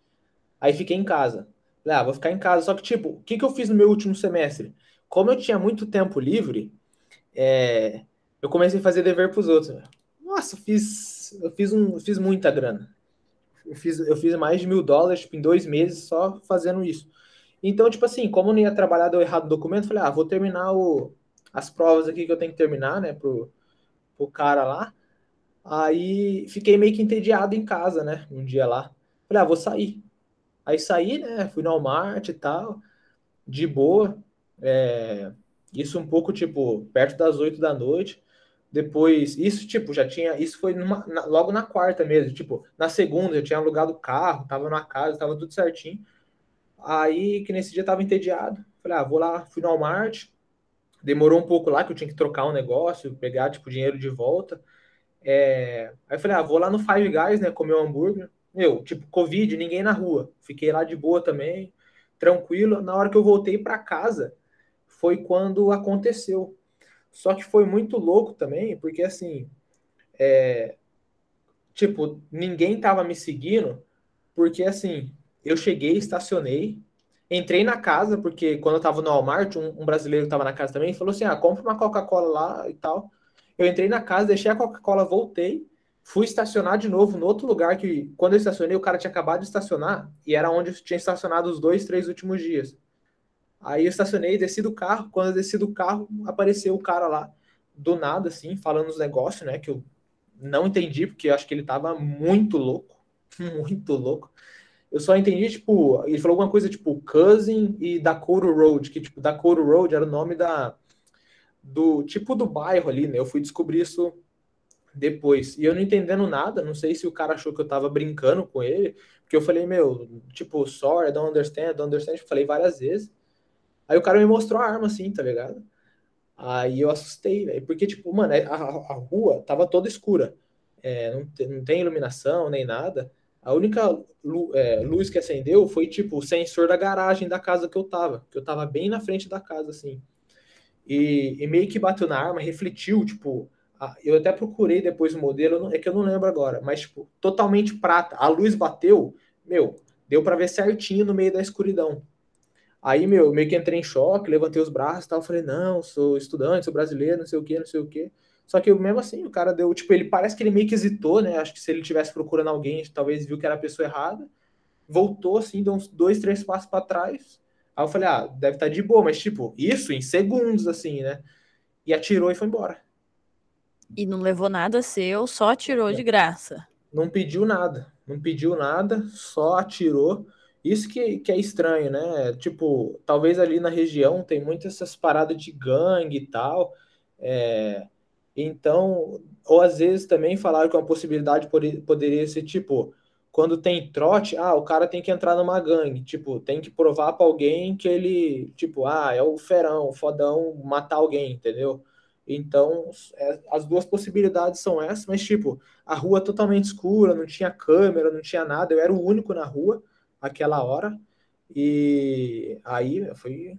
Aí fiquei em casa. Ah, vou ficar em casa. Só que, tipo, o que, que eu fiz no meu último semestre? Como eu tinha muito tempo livre, é, eu comecei a fazer dever para os outros. Nossa, eu fiz, eu fiz, um, fiz muita grana. Eu fiz, eu fiz mais de mil dólares tipo, em dois meses só fazendo isso. Então, tipo assim, como eu não ia trabalhar, deu errado o documento, falei, ah, vou terminar o, as provas aqui que eu tenho que terminar, né, pro, pro cara lá. Aí fiquei meio que entediado em casa, né, um dia lá. Falei, ah, vou sair. Aí saí, né, fui no Walmart e tal, de boa. É, isso um pouco, tipo, perto das oito da noite. Depois, isso, tipo, já tinha. Isso foi numa, na, logo na quarta mesmo. Tipo, na segunda, eu tinha alugado o carro, tava na casa, tava tudo certinho. Aí, que nesse dia tava entediado. Falei, ah, vou lá, fui no Walmart. Demorou um pouco lá, que eu tinha que trocar um negócio, pegar, tipo, dinheiro de volta. É... Aí falei, ah, vou lá no Five Guys, né, comer um hambúrguer. Meu, tipo, Covid, ninguém na rua. Fiquei lá de boa também, tranquilo. Na hora que eu voltei para casa, foi quando aconteceu. Só que foi muito louco também, porque assim, é, tipo, ninguém tava me seguindo, porque assim, eu cheguei, estacionei, entrei na casa, porque quando eu tava no Walmart, um, um brasileiro tava na casa também, falou assim: ah, compra uma Coca-Cola lá e tal. Eu entrei na casa, deixei a Coca-Cola, voltei, fui estacionar de novo no outro lugar que, quando eu estacionei, o cara tinha acabado de estacionar, e era onde eu tinha estacionado os dois, três últimos dias. Aí eu estacionei, desci do carro. Quando eu desci do carro, apareceu o cara lá, do nada, assim, falando os negócios, né? Que eu não entendi, porque eu acho que ele tava muito louco. Muito louco. Eu só entendi, tipo, ele falou alguma coisa tipo Cousin e Dakota Road, que, tipo, Dakota Road era o nome da. Do tipo do bairro ali, né? Eu fui descobrir isso depois. E eu não entendendo nada, não sei se o cara achou que eu tava brincando com ele, porque eu falei, meu, tipo, sorry, I don't understand, I don't understand. Eu falei várias vezes. Aí o cara me mostrou a arma assim, tá ligado? Aí eu assustei, velho. Porque, tipo, mano, é, a, a rua tava toda escura. É, não, tem, não tem iluminação nem nada. A única lu, é, luz que acendeu foi, tipo, o sensor da garagem da casa que eu tava. Que eu tava bem na frente da casa, assim. E, e meio que bateu na arma, refletiu, tipo. Eu até procurei depois o modelo, é que eu não lembro agora. Mas, tipo, totalmente prata. A luz bateu, meu, deu para ver certinho no meio da escuridão. Aí, meu, meio que entrei em choque, levantei os braços e tal. Falei, não, sou estudante, sou brasileiro, não sei o quê, não sei o quê. Só que mesmo assim, o cara deu, tipo, ele parece que ele meio que hesitou, né? Acho que se ele tivesse procurando alguém, talvez viu que era a pessoa errada. Voltou assim, deu uns dois, três passos para trás. Aí eu falei, ah, deve estar tá de boa, mas tipo, isso em segundos, assim, né? E atirou e foi embora. E não levou nada seu, só atirou de graça. Não pediu nada, não pediu nada, só atirou. Isso que, que é estranho, né? Tipo, talvez ali na região tem muitas essas paradas de gangue e tal. É, então, ou às vezes também falaram que uma possibilidade poderia ser tipo, quando tem trote, ah, o cara tem que entrar numa gangue, tipo, tem que provar para alguém que ele, tipo, ah, é o ferão, o fodão, matar alguém, entendeu? Então, é, as duas possibilidades são essas, mas tipo, a rua totalmente escura, não tinha câmera, não tinha nada, eu era o único na rua aquela hora. E aí foi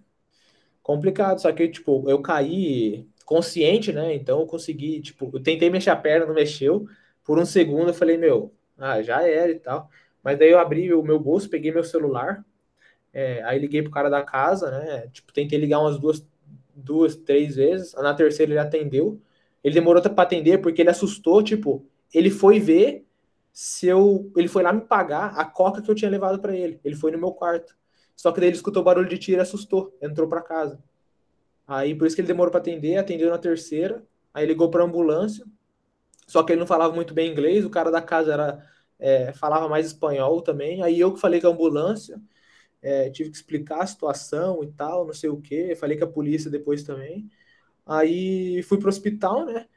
complicado. Só que, tipo, eu caí consciente, né? Então eu consegui, tipo, eu tentei mexer a perna, não mexeu. Por um segundo eu falei, meu, ah, já era e tal. Mas daí eu abri o meu bolso, peguei meu celular, é, aí liguei pro cara da casa, né? Tipo, tentei ligar umas duas, duas, três vezes. Na terceira ele atendeu. Ele demorou para atender porque ele assustou, tipo, ele foi ver se eu. Ele foi lá me pagar a coca que eu tinha levado para ele. Ele foi no meu quarto. Só que daí ele escutou barulho de tiro e assustou. Entrou para casa. Aí por isso que ele demorou para atender, atendeu na terceira. Aí ligou para ambulância. Só que ele não falava muito bem inglês, o cara da casa era é, falava mais espanhol também. Aí eu que falei com a ambulância. é, tive que explicar a situação e tal, não sei o que, falei com a polícia depois também. Aí fui pro hospital, né?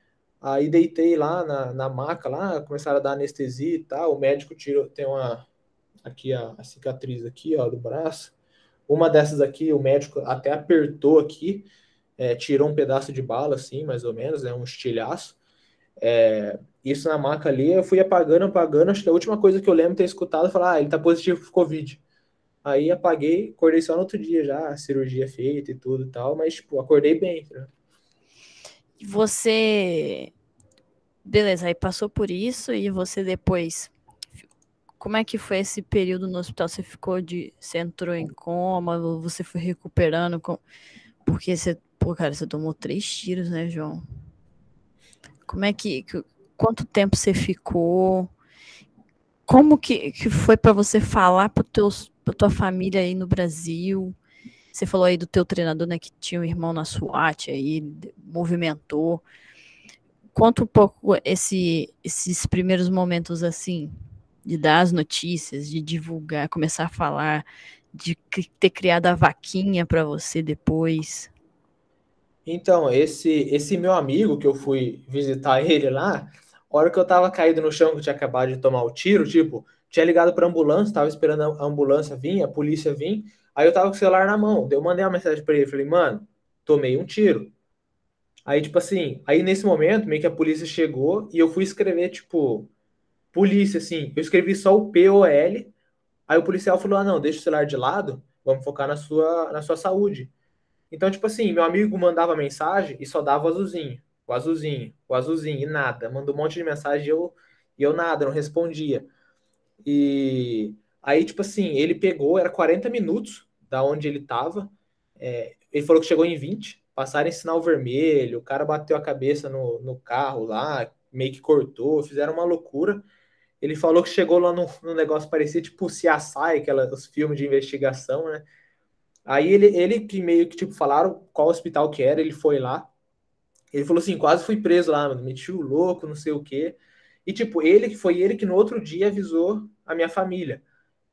Aí deitei lá na, na maca lá, começaram a dar anestesia e tal. O médico tirou, tem uma aqui a, a cicatriz aqui, ó, do braço. Uma dessas aqui, o médico até apertou aqui, é, tirou um pedaço de bala, assim, mais ou menos, né, um estilhaço. É, isso na maca ali, eu fui apagando, apagando. Acho que a última coisa que eu lembro ter escutado falar, ah, ele tá positivo pro Covid. Aí apaguei, acordei só no outro dia já, cirurgia feita e tudo e tal, mas, tipo, acordei bem. Né? Você. Beleza, aí passou por isso e você depois. Como é que foi esse período no hospital? Você ficou de. Você entrou em coma, você foi recuperando? Com... Porque você. Pô, cara, você tomou três tiros, né, João? Como é que. Quanto tempo você ficou? Como que, que foi para você falar para tua família aí no Brasil? Você falou aí do teu treinador, né, que tinha um irmão na SWAT aí, movimentou. Conta um pouco esse, esses primeiros momentos assim, de dar as notícias, de divulgar, começar a falar, de ter criado a vaquinha para você depois. Então, esse esse meu amigo que eu fui visitar ele lá, a hora que eu tava caído no chão, que tinha acabado de tomar o tiro, tipo, tinha ligado pra ambulância, tava esperando a ambulância vir, a polícia vir, Aí eu tava com o celular na mão. eu mandei uma mensagem para ele. Falei, mano, tomei um tiro. Aí, tipo assim, aí nesse momento, meio que a polícia chegou e eu fui escrever, tipo, polícia, assim. Eu escrevi só o P-O-L. Aí o policial falou: ah, não, deixa o celular de lado, vamos focar na sua, na sua saúde. Então, tipo assim, meu amigo mandava mensagem e só dava o azulzinho, o azulzinho, o azulzinho, e nada. Mandou um monte de mensagem e eu, e eu nada, não respondia. E Aí, tipo assim, ele pegou, era 40 minutos da onde ele tava. É, ele falou que chegou em 20, passaram em sinal vermelho, o cara bateu a cabeça no, no carro lá, meio que cortou, fizeram uma loucura. Ele falou que chegou lá no, no negócio parecia tipo CSI, aquela, os filmes de investigação, né? Aí ele, ele que meio que, tipo, falaram qual hospital que era, ele foi lá. Ele falou assim, quase fui preso lá, mano, meti o louco, não sei o quê. E, tipo, ele foi ele que no outro dia avisou a minha família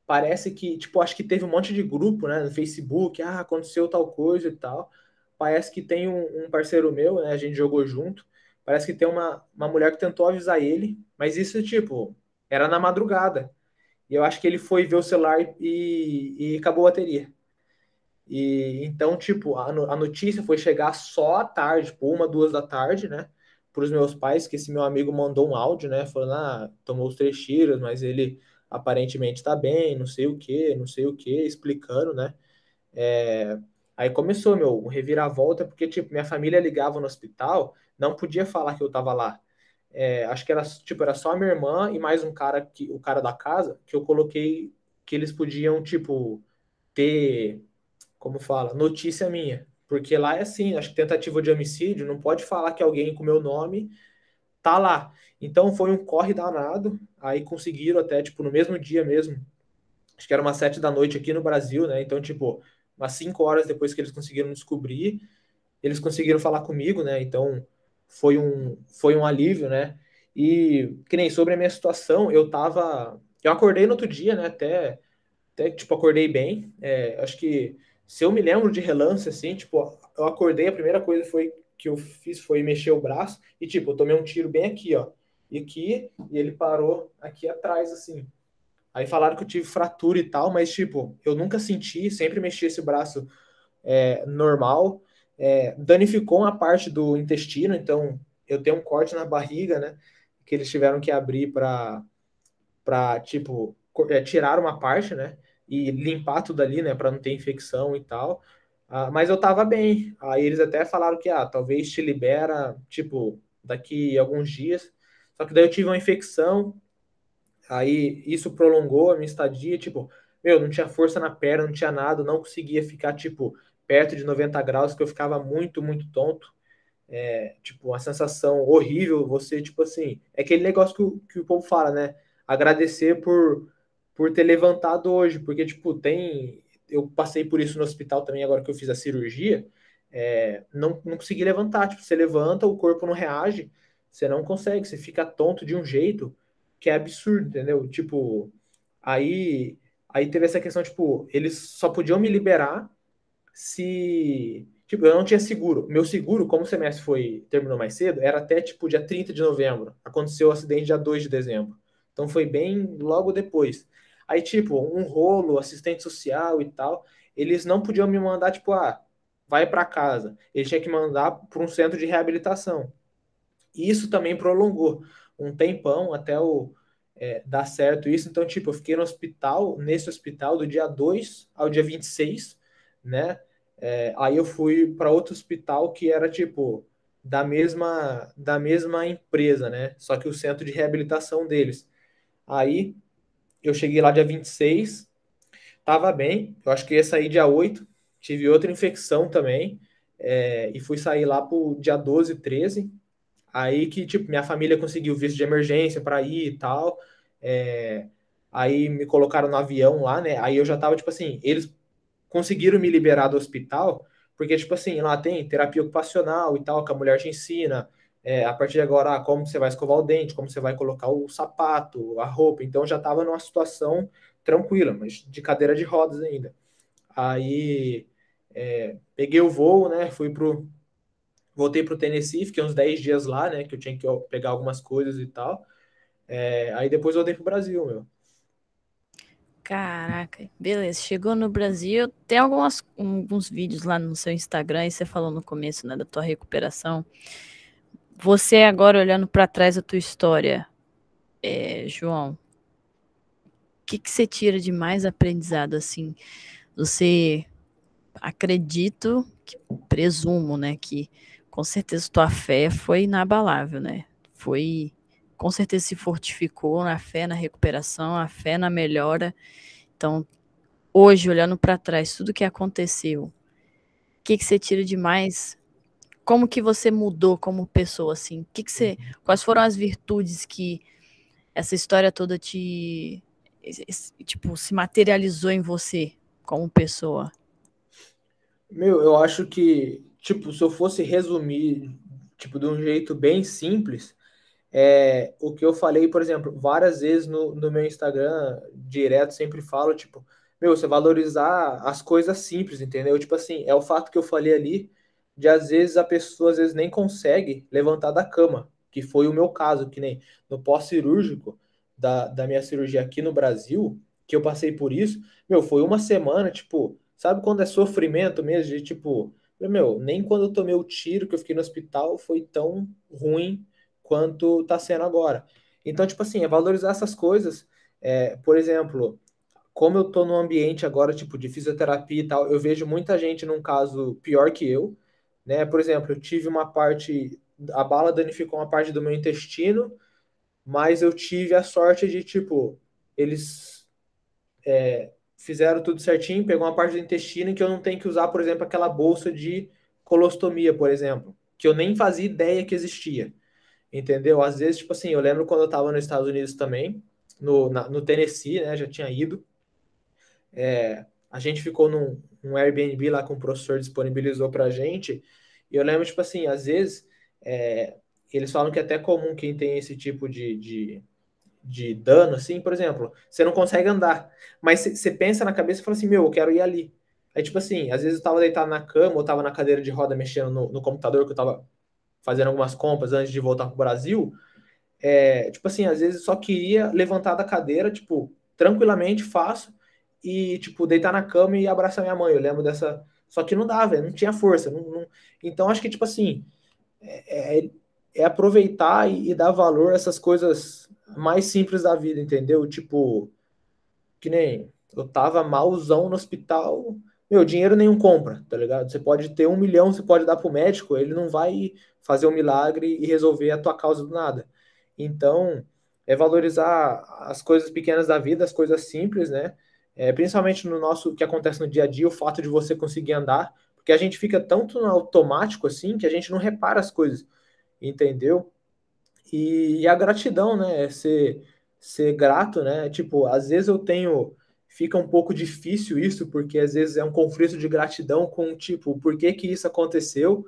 parece que, tipo, acho que teve um monte de grupo, né, no Facebook, ah, aconteceu tal coisa e tal. Parece que tem um, um parceiro meu, né, a gente jogou junto. Parece que tem uma, uma mulher que tentou avisar ele, mas isso, tipo, era na madrugada. E eu acho que ele foi ver o celular e, e acabou a bateria. E então, tipo, a, a notícia foi chegar só à tarde, tipo, uma, duas da tarde, né? Para os meus pais, que esse meu amigo mandou um áudio, né? Falando, ah, tomou os três tiros, mas ele aparentemente está bem, não sei o que, não sei o que, explicando, né? É, aí começou meu reviravolta, porque tipo, minha família ligava no hospital, não podia falar que eu estava lá. É, acho que era tipo, era só a minha irmã e mais um cara que o cara da casa que eu coloquei que eles podiam tipo ter como fala, notícia minha. Porque lá é assim, acho que tentativa de homicídio, não pode falar que alguém com meu nome tá lá. Então foi um corre danado. Aí conseguiram até, tipo, no mesmo dia mesmo. Acho que era umas sete da noite aqui no Brasil, né? Então, tipo, umas cinco horas depois que eles conseguiram descobrir, eles conseguiram falar comigo, né? Então foi um, foi um alívio, né? E que nem sobre a minha situação, eu tava. Eu acordei no outro dia, né? Até, até tipo, acordei bem. É, acho que se eu me lembro de relance, assim, tipo, eu acordei, a primeira coisa foi que eu fiz foi mexer o braço e, tipo, eu tomei um tiro bem aqui, ó e aqui, e ele parou aqui atrás, assim. Aí falaram que eu tive fratura e tal, mas, tipo, eu nunca senti, sempre mexi esse braço é, normal. É, danificou uma parte do intestino, então eu tenho um corte na barriga, né? Que eles tiveram que abrir para, para tipo, é, tirar uma parte, né? E limpar tudo ali, né? Para não ter infecção e tal. Ah, mas eu tava bem. Aí eles até falaram que, ah, talvez te libera, tipo, daqui alguns dias. Só que daí eu tive uma infecção, aí isso prolongou a minha estadia, tipo, meu, não tinha força na perna, não tinha nada, não conseguia ficar, tipo, perto de 90 graus, que eu ficava muito, muito tonto. É, tipo, uma sensação horrível, você, tipo assim, é aquele negócio que o, que o povo fala, né? Agradecer por, por ter levantado hoje, porque, tipo, tem. Eu passei por isso no hospital também, agora que eu fiz a cirurgia, é, não, não consegui levantar. Tipo, você levanta, o corpo não reage, você não consegue, você fica tonto de um jeito que é absurdo, entendeu? Tipo, aí Aí teve essa questão, tipo, eles só podiam me liberar se. Tipo, eu não tinha seguro. Meu seguro, como o semestre foi terminou mais cedo, era até tipo dia 30 de novembro. Aconteceu o acidente dia 2 de dezembro. Então foi bem logo depois. Aí, tipo, um rolo, assistente social e tal, eles não podiam me mandar, tipo, ah, vai para casa. Eles tinham que mandar para um centro de reabilitação. E isso também prolongou um tempão até o é, dar certo isso. Então, tipo, eu fiquei no hospital, nesse hospital, do dia 2 ao dia 26, né? É, aí eu fui para outro hospital que era, tipo, da mesma, da mesma empresa, né? Só que o centro de reabilitação deles. Aí eu cheguei lá dia 26, tava bem, eu acho que ia sair dia 8, tive outra infecção também, é, e fui sair lá pro dia 12, 13, Aí que, tipo, minha família conseguiu visto de emergência para ir e tal. É, aí me colocaram no avião lá, né? Aí eu já tava, tipo assim, eles conseguiram me liberar do hospital, porque, tipo assim, lá tem terapia ocupacional e tal, que a mulher te ensina. É, a partir de agora, como você vai escovar o dente, como você vai colocar o sapato, a roupa. Então já tava numa situação tranquila, mas de cadeira de rodas ainda. Aí é, peguei o voo, né? Fui pro, Voltei para o Tennessee, fiquei uns 10 dias lá, né? Que eu tinha que pegar algumas coisas e tal. É, aí depois voltei pro Brasil, meu. Caraca, beleza. Chegou no Brasil, tem algumas, alguns vídeos lá no seu Instagram, e você falou no começo, né, da tua recuperação. Você agora olhando para trás da tua história, é, João, o que, que você tira de mais aprendizado, assim? Você, acredito, que, presumo, né, que com certeza tua fé foi inabalável, né? Foi, com certeza se fortificou na fé na recuperação, a fé na melhora. Então, hoje, olhando para trás, tudo que aconteceu, o que, que você tira de mais? Como que você mudou como pessoa, assim? Que que você, quais foram as virtudes que essa história toda te, tipo, se materializou em você como pessoa? Meu, eu acho que tipo, se eu fosse resumir, tipo, de um jeito bem simples, é, o que eu falei, por exemplo, várias vezes no, no meu Instagram, direto, sempre falo, tipo, meu, você valorizar as coisas simples, entendeu? Tipo assim, é o fato que eu falei ali, de às vezes a pessoa às vezes nem consegue levantar da cama, que foi o meu caso, que nem no pós-cirúrgico da, da minha cirurgia aqui no Brasil, que eu passei por isso, meu, foi uma semana, tipo, sabe quando é sofrimento mesmo, de tipo, meu, nem quando eu tomei o tiro que eu fiquei no hospital foi tão ruim quanto tá sendo agora. Então, tipo assim, é valorizar essas coisas. É, por exemplo, como eu tô no ambiente agora, tipo, de fisioterapia e tal, eu vejo muita gente num caso pior que eu, né? Por exemplo, eu tive uma parte, a bala danificou uma parte do meu intestino, mas eu tive a sorte de, tipo, eles é, fizeram tudo certinho, pegou uma parte do intestino que eu não tenho que usar, por exemplo, aquela bolsa de colostomia, por exemplo, que eu nem fazia ideia que existia. Entendeu? Às vezes, tipo assim, eu lembro quando eu estava nos Estados Unidos também, no, na, no Tennessee, né? Já tinha ido. É, a gente ficou num, num Airbnb lá que o professor disponibilizou pra gente. E eu lembro, tipo assim, às vezes é, eles falam que é até comum quem tem esse tipo de, de de dano, assim, por exemplo, você não consegue andar. Mas você pensa na cabeça e fala assim, meu, eu quero ir ali. Aí, tipo assim, às vezes eu tava deitado na cama ou tava na cadeira de roda mexendo no, no computador que eu tava fazendo algumas compras antes de voltar pro Brasil. É, tipo assim, às vezes eu só queria levantar da cadeira, tipo, tranquilamente, fácil, e, tipo, deitar na cama e abraçar minha mãe. Eu lembro dessa. Só que não dava, não tinha força. Não, não... Então, acho que, tipo assim, é, é, é aproveitar e, e, dar valor a essas coisas mais simples da vida, entendeu? Tipo, que nem eu tava malzão no hospital, meu, dinheiro nenhum compra, tá ligado? Você pode ter um milhão, você pode dar pro médico, ele não vai fazer um milagre e resolver a tua causa do nada. Então, é valorizar as coisas pequenas da vida, as coisas simples, né? É, principalmente no nosso, que acontece no dia a dia, o fato de você conseguir andar, porque a gente fica tanto no automático assim que a gente não repara as coisas, entendeu? E, e a gratidão, né? É ser, ser grato, né? Tipo, às vezes eu tenho. Fica um pouco difícil isso, porque às vezes é um conflito de gratidão com, tipo, por que que isso aconteceu?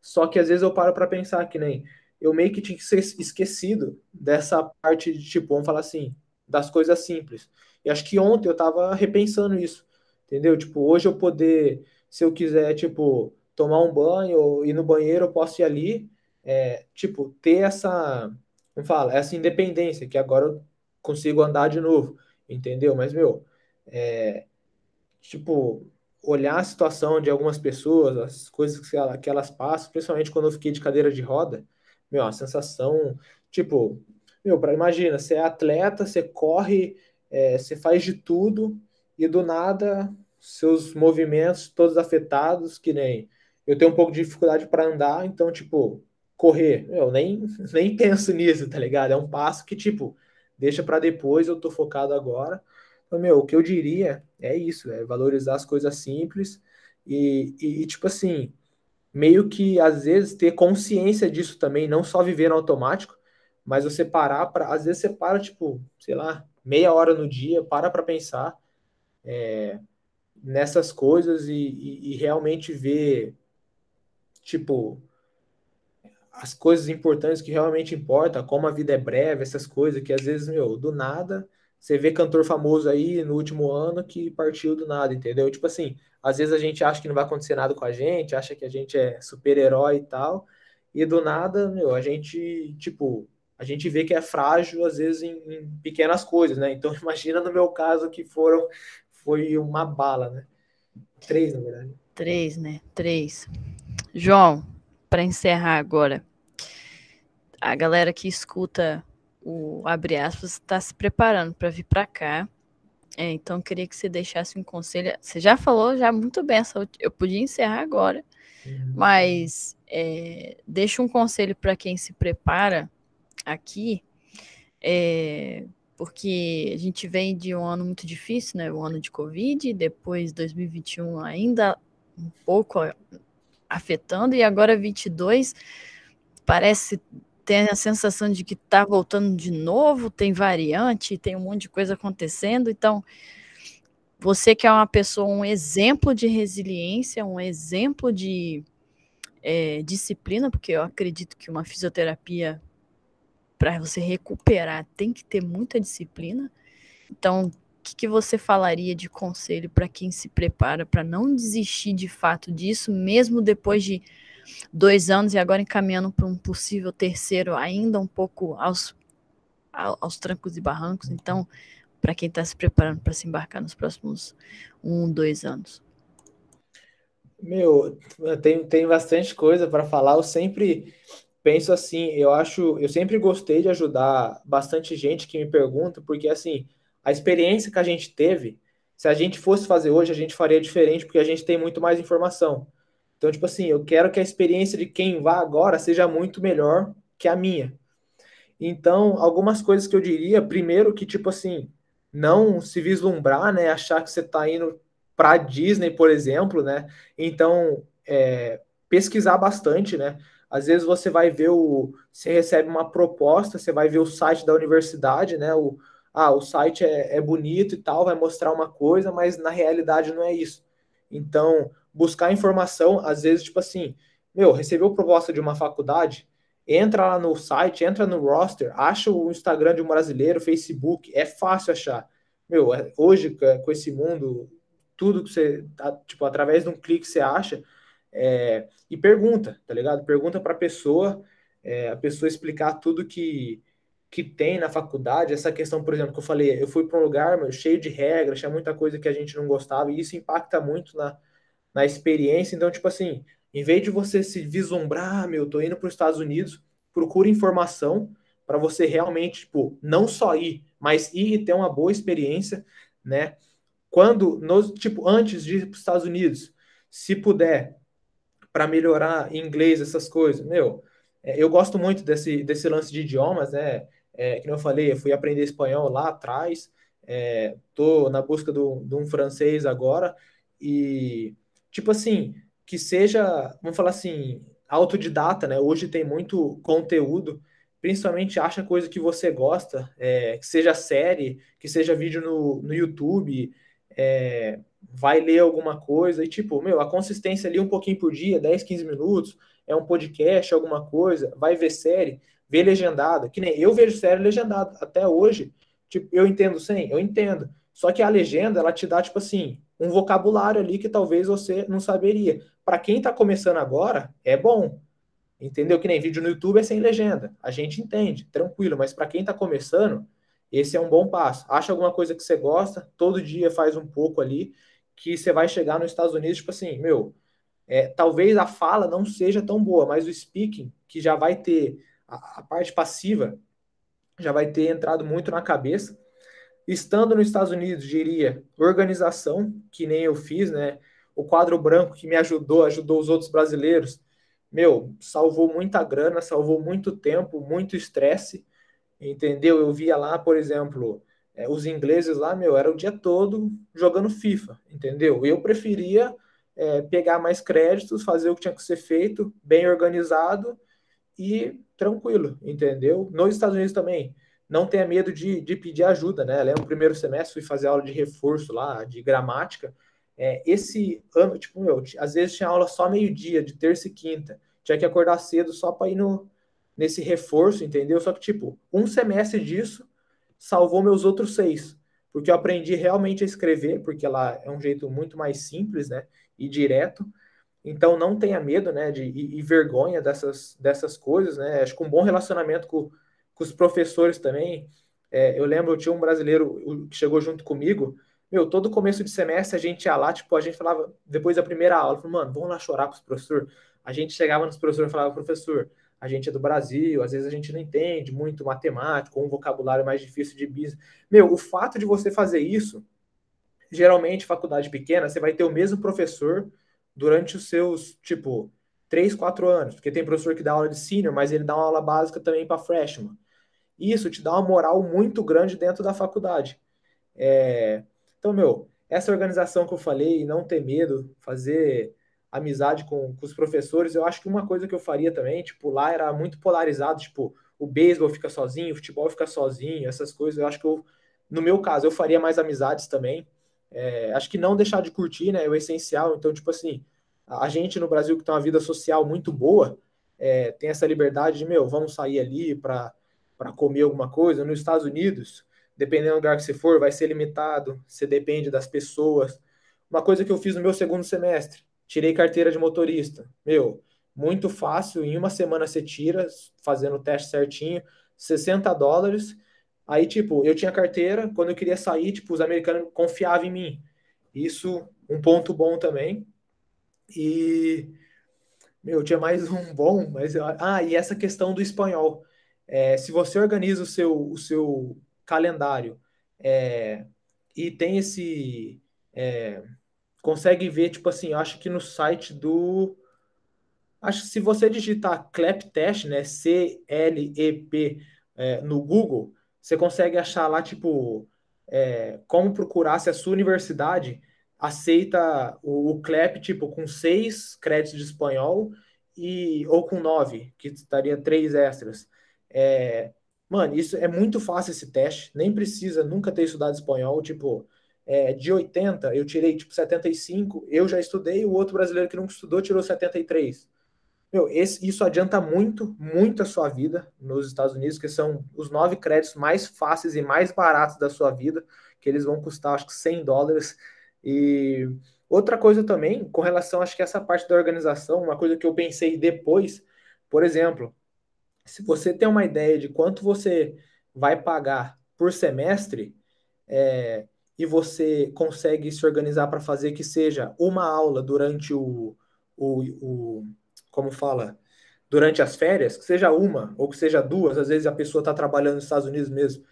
Só que às vezes eu paro para pensar que nem eu meio que tinha que ser esquecido dessa parte de, tipo, vamos falar assim, das coisas simples. E acho que ontem eu tava repensando isso, entendeu? Tipo, hoje eu poder, se eu quiser, tipo, tomar um banho ou ir no banheiro, eu posso ir ali, é, tipo, ter essa, como fala, essa independência, que agora eu consigo andar de novo, entendeu? Mas, meu, é, tipo, olhar a situação de algumas pessoas, as coisas que, ela, que elas passam, principalmente quando eu fiquei de cadeira de roda, meu, a sensação, tipo, meu, para imagina, você é atleta, você corre, é, você faz de tudo e do nada seus movimentos todos afetados, que nem eu tenho um pouco de dificuldade para andar, então, tipo, correr, eu nem, nem penso nisso, tá ligado? É um passo que, tipo, deixa para depois, eu tô focado agora. Então, meu, o que eu diria é isso, é valorizar as coisas simples e, e, e tipo assim, meio que às vezes ter consciência disso também, não só viver no automático, mas você parar para, às vezes você para, tipo, sei lá, meia hora no dia, para para pensar é, nessas coisas e, e, e realmente ver, tipo, as coisas importantes que realmente importam, como a vida é breve, essas coisas que às vezes, meu, do nada você vê cantor famoso aí no último ano que partiu do nada, entendeu? Tipo assim, às vezes a gente acha que não vai acontecer nada com a gente, acha que a gente é super-herói e tal, e do nada, meu, a gente, tipo, a gente vê que é frágil, às vezes, em, em pequenas coisas, né? Então, imagina no meu caso que foram, foi uma bala, né? Três, na verdade. Três, né? Três. João, para encerrar agora, a galera que escuta o abre aspas está se preparando para vir para cá. É, então queria que você deixasse um conselho. Você já falou já muito bem, eu podia encerrar agora, uhum. mas é, deixa um conselho para quem se prepara aqui, é, porque a gente vem de um ano muito difícil, né? O ano de Covid, depois 2021 ainda um pouco afetando, e agora 22 parece tem a sensação de que está voltando de novo, tem variante, tem um monte de coisa acontecendo. Então, você que é uma pessoa, um exemplo de resiliência, um exemplo de é, disciplina, porque eu acredito que uma fisioterapia, para você recuperar, tem que ter muita disciplina. Então, o que, que você falaria de conselho para quem se prepara para não desistir de fato disso, mesmo depois de dois anos e agora encaminhando para um possível terceiro, ainda um pouco aos, aos trancos e barrancos. Então, para quem está se preparando para se embarcar nos próximos um, dois anos? Meu, tem, tem bastante coisa para falar. Eu sempre penso assim, eu acho, eu sempre gostei de ajudar bastante gente que me pergunta, porque assim, a experiência que a gente teve, se a gente fosse fazer hoje, a gente faria diferente, porque a gente tem muito mais informação. Então, tipo assim, eu quero que a experiência de quem vá agora seja muito melhor que a minha. Então, algumas coisas que eu diria, primeiro que, tipo assim, não se vislumbrar, né? Achar que você está indo para Disney, por exemplo, né? Então, é, pesquisar bastante, né? Às vezes você vai ver o. Você recebe uma proposta, você vai ver o site da universidade, né? O, ah, o site é, é bonito e tal, vai mostrar uma coisa, mas na realidade não é isso. Então, buscar informação, às vezes, tipo assim, meu, recebeu proposta de uma faculdade, entra lá no site, entra no roster, acha o Instagram de um brasileiro, Facebook, é fácil achar. Meu, é, hoje, com esse mundo, tudo que você, tipo, através de um clique você acha, é, e pergunta, tá ligado? Pergunta para a pessoa, é, a pessoa explicar tudo que, que tem na faculdade, essa questão, por exemplo, que eu falei, eu fui para um lugar meu, cheio de regras, tinha muita coisa que a gente não gostava, e isso impacta muito na, na experiência. Então, tipo assim, em vez de você se vislumbrar, ah, meu, tô indo para os Estados Unidos, procura informação para você realmente, tipo, não só ir, mas ir e ter uma boa experiência, né? Quando, nos, tipo, antes de ir para os Estados Unidos, se puder, para melhorar inglês, essas coisas, meu, é, eu gosto muito desse, desse lance de idiomas, né? É, que eu falei, eu fui aprender espanhol lá atrás, é, tô na busca do, de um francês agora, e tipo assim, que seja, vamos falar assim, autodidata, né? Hoje tem muito conteúdo, principalmente acha coisa que você gosta, é, que seja série, que seja vídeo no, no YouTube, é, vai ler alguma coisa, e tipo, meu, a consistência ali um pouquinho por dia, 10, 15 minutos, é um podcast, alguma coisa, vai ver série, ver legendada, que nem eu vejo série legendada, até hoje, tipo, eu entendo sem? Eu entendo, Só que a legenda, ela te dá, tipo assim, um vocabulário ali que talvez você não saberia. Para quem está começando agora, é bom. Entendeu? Que nem vídeo no YouTube é sem legenda. A gente entende, tranquilo. Mas para quem está começando, esse é um bom passo. Acha alguma coisa que você gosta, todo dia faz um pouco ali, que você vai chegar nos Estados Unidos, tipo assim, meu, é, talvez a fala não seja tão boa, mas o speaking, que já vai ter a, a parte passiva, já vai ter entrado muito na cabeça. Estando nos Estados Unidos, diria organização, que nem eu fiz, né? O quadro branco que me ajudou, ajudou os outros brasileiros. Meu, salvou muita grana, salvou muito tempo, muito estresse, entendeu? Eu via lá, por exemplo, é, os ingleses lá, meu, era o dia todo jogando FIFA, entendeu? Eu preferia é, pegar mais créditos, fazer o que tinha que ser feito, bem organizado e tranquilo, entendeu? Nos Estados Unidos também, não tenha medo de, de pedir ajuda, né? Lembro, no primeiro semestre fui fazer aula de reforço lá, de gramática. É, esse ano, tipo, meu, às vezes tinha aula só meio-dia, de terça e quinta. Tinha que acordar cedo só para ir no, nesse reforço, entendeu? Só que, tipo, um semestre disso salvou meus outros seis. Porque eu aprendi realmente a escrever, porque ela é um jeito muito mais simples, né? E direto. Então não tenha medo, né? De, e, e vergonha dessas, dessas coisas, né? Acho que um bom relacionamento com com os professores também. É, eu lembro, eu tinha um brasileiro que chegou junto comigo. Meu, todo começo de semestre a gente ia lá, tipo, a gente falava, depois da primeira aula, mano, vamos lá chorar com os professores. A gente chegava nos professores e falava, professor, a gente é do Brasil, às vezes a gente não entende muito matemática, ou um vocabulário mais difícil de business. Meu, o fato de você fazer isso, geralmente, faculdade pequena, você vai ter o mesmo professor durante os seus, tipo, três, quatro anos, porque tem professor que dá aula de senior, mas ele dá uma aula básica também para freshman. Isso te dá uma moral muito grande dentro da faculdade. É... Então, meu, essa organização que eu falei, não ter medo, fazer amizade com, com, os professores, eu acho que uma coisa que eu faria também, tipo, lá era muito polarizado, tipo, o beisebol fica sozinho, o futebol fica sozinho, essas coisas, eu acho que eu, no meu caso, eu faria mais amizades também. É, acho que não deixar de curtir, né, é o essencial. Então, tipo assim, a gente no Brasil que tem uma vida social muito boa, é, tem essa liberdade de, meu, vamos sair ali para para comer alguma coisa. Nos Estados Unidos, dependendo do lugar que você for, vai ser limitado, você depende das pessoas. Uma coisa que eu fiz no meu segundo semestre, tirei carteira de motorista. Meu, muito fácil, em uma semana você tira, fazendo o teste certinho, 60 dólares. Aí, tipo, eu tinha carteira, quando eu queria sair, tipo, os americanos confiavam em mim. Isso, um ponto bom também. E, meu, tinha mais um bom, mas... Ah, e essa questão do espanhol. É, se você organiza o seu, o seu calendário é, e tem esse. É, consegue ver, tipo assim, eu acho que no site do. Acho que se você digitar CLEP Test, né? C-L-E-P é, no Google, você consegue achar lá, tipo, é, como procurar se a sua universidade aceita o, o CLEP, tipo, com seis créditos de espanhol e ou com nove, que estaria três extras. É, mano, isso é muito fácil esse teste, nem precisa nunca ter estudado espanhol, tipo, é, de 80 eu tirei tipo 75, eu já estudei, o outro brasileiro que nunca estudou tirou 73. Meu, esse, isso adianta muito, muito a sua vida nos Estados Unidos, que são os nove créditos mais fáceis e mais baratos da sua vida, que eles vão custar acho que 100 dólares. E outra coisa também, com relação acho que essa parte da organização, uma coisa que eu pensei depois, por exemplo, se você tem uma ideia de quanto você vai pagar por semestre, é, e você consegue se organizar para fazer que seja uma aula durante o, o, o, como fala, durante as férias, que seja uma ou que seja duas, às vezes a pessoa está trabalhando nos Estados Unidos mesmo,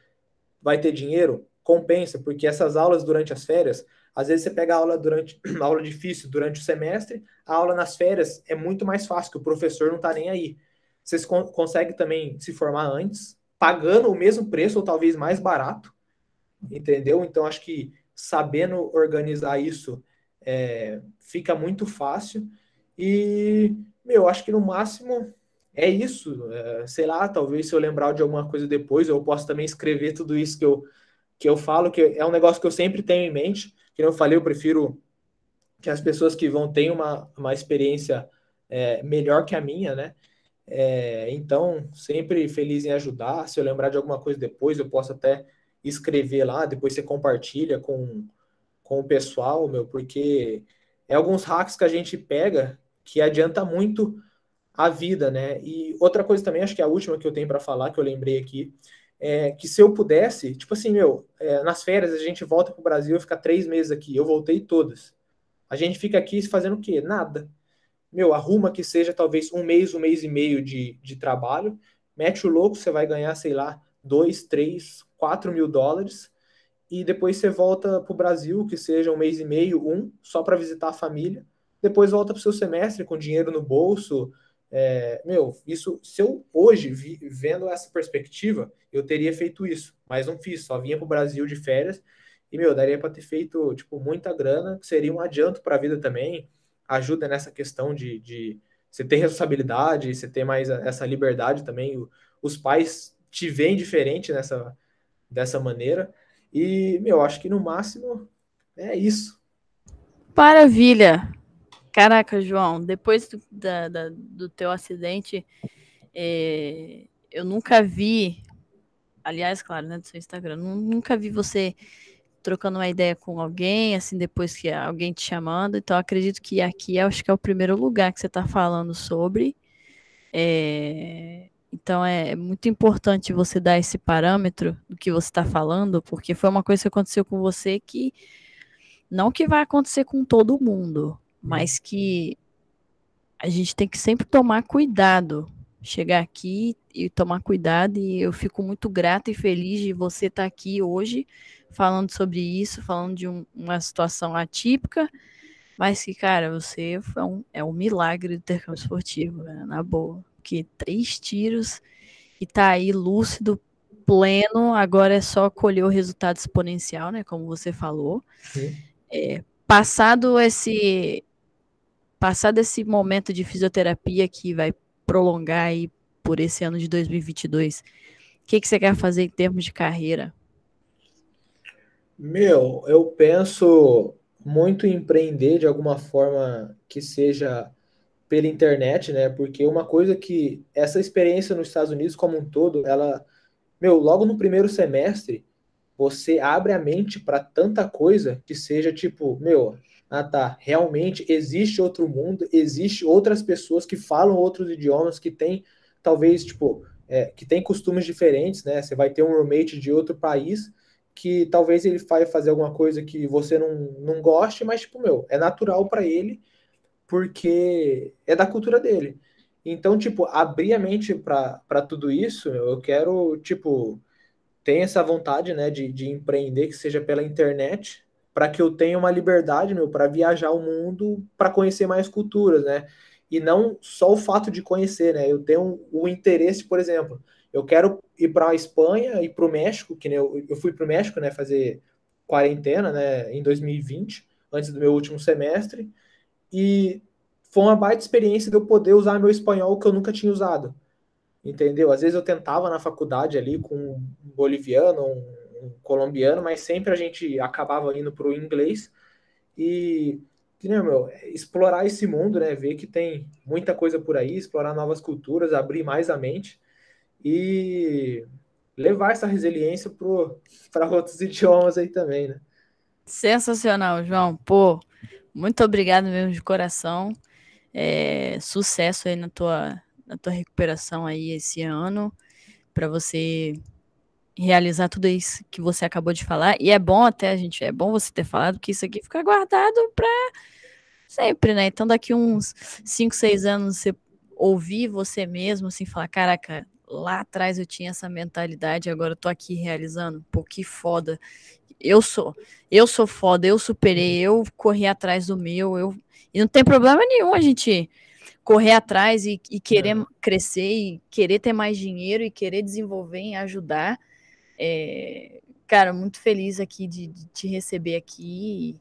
vai ter dinheiro, compensa, porque essas aulas durante as férias, às vezes você pega a aula durante a aula difícil durante o semestre, a aula nas férias é muito mais fácil, que o professor não está nem aí. Você consegue também se formar antes, pagando o mesmo preço ou talvez mais barato, entendeu? Então, acho que sabendo organizar isso é, fica muito fácil. E, meu, acho que no máximo é isso. É, sei lá, talvez se eu lembrar de alguma coisa depois, eu posso também escrever tudo isso que eu, que eu falo, que é um negócio que eu sempre tenho em mente. Que eu falei, eu prefiro que as pessoas que vão ter uma, uma experiência é, melhor que a minha, né? É, então, sempre feliz em ajudar. Se eu lembrar de alguma coisa depois, eu posso até escrever lá, depois você compartilha com, com o pessoal, meu, porque é alguns hacks que a gente pega que adianta muito a vida, né? E outra coisa também, acho que é a última que eu tenho para falar, que eu lembrei aqui, é que se eu pudesse, tipo assim, meu, é, nas férias a gente volta pro Brasil, fica três meses aqui, eu voltei todas. A gente fica aqui fazendo o quê? Nada. Meu, arruma que seja talvez um mês, um mês e meio de, de trabalho, mete o louco, você vai ganhar, sei lá, dois, três, quatro mil dólares, e depois você volta pro Brasil, que seja um mês e meio, um, só para visitar a família, depois volta pro seu semestre com dinheiro no bolso, é, meu, isso, se eu hoje, vi, vendo essa perspectiva, eu teria feito isso, mas não fiz, só vinha para o Brasil de férias. E, meu, daria para ter feito, tipo, muita grana, que seria um adianto para a vida também, ajuda nessa questão de, de você ter responsabilidade, você ter mais essa liberdade também, os pais te veem diferente nessa, dessa maneira, e, meu, acho que no máximo é isso. Maravilha! Caraca, João, depois do, da, da, do teu acidente, é, eu nunca vi, aliás, claro, né, do seu Instagram, nunca vi você trocando uma ideia com alguém, assim, depois que alguém te chamando. Então, acredito que aqui acho que é o primeiro lugar que você está falando sobre. É, então, é muito importante você dar esse parâmetro do que você está falando, porque foi uma coisa que aconteceu com você que não que vai acontecer com todo mundo, mas que a gente tem que sempre tomar cuidado. Chegar aqui e tomar cuidado, e eu fico muito grata e feliz de você estar tá aqui hoje falando sobre isso, falando de um, uma situação atípica, mas que, cara, você é um, é um milagre do intercâmbio esportivo, né? na boa. Que três tiros e tá aí lúcido, pleno, agora é só colher o resultado exponencial, né? Como você falou. É, passado esse passado esse momento de fisioterapia que vai prolongar aí por esse ano de 2022, o que, que você quer fazer em termos de carreira? Meu, eu penso muito em empreender de alguma forma que seja pela internet, né? Porque uma coisa que essa experiência nos Estados Unidos como um todo, ela, meu, logo no primeiro semestre, você abre a mente para tanta coisa que seja tipo, meu, ah tá, realmente existe outro mundo, existe outras pessoas que falam outros idiomas, que tem talvez, tipo, é, que tem costumes diferentes, né? Você vai ter um roommate de outro país que talvez ele vai fazer alguma coisa que você não, não goste, mas, tipo, meu, é natural para ele porque é da cultura dele. Então, tipo, abrir a mente para tudo isso, eu quero, tipo, ter essa vontade, né, de, de empreender, que seja pela internet, para que eu tenha uma liberdade, meu, para viajar o mundo, para conhecer mais culturas, né? E não só o fato de conhecer, né? Eu tenho o interesse, por exemplo, eu quero ir para a Espanha e para o México, que eu, eu fui para o México, né, fazer quarentena, né, em 2020, antes do meu último semestre, e foi uma baita experiência de eu poder usar meu espanhol que eu nunca tinha usado, entendeu? Às vezes eu tentava na faculdade ali com um boliviano, um um colombiano, mas sempre a gente acabava indo para o inglês e meu, explorar esse mundo, né, ver que tem muita coisa por aí, explorar novas culturas, abrir mais a mente e levar essa resiliência para outros idiomas aí também, né? Sensacional, João. Pô, muito obrigado mesmo de coração. É, sucesso aí na tua, na tua recuperação aí esse ano, para você realizar tudo isso que você acabou de falar. E é bom até gente, é bom você ter falado que isso aqui fica guardado para sempre, né? Então daqui uns 5, 6 anos você ouvir você mesmo assim falar, caraca, lá atrás eu tinha essa mentalidade, agora eu tô aqui realizando. Pô, que foda. Eu sou, eu sou foda, eu superei, eu corri atrás do meu, eu e não tem problema nenhum a gente correr atrás e, e querer crescer e querer ter mais dinheiro e querer desenvolver e ajudar. É, cara, muito feliz aqui de, de te receber aqui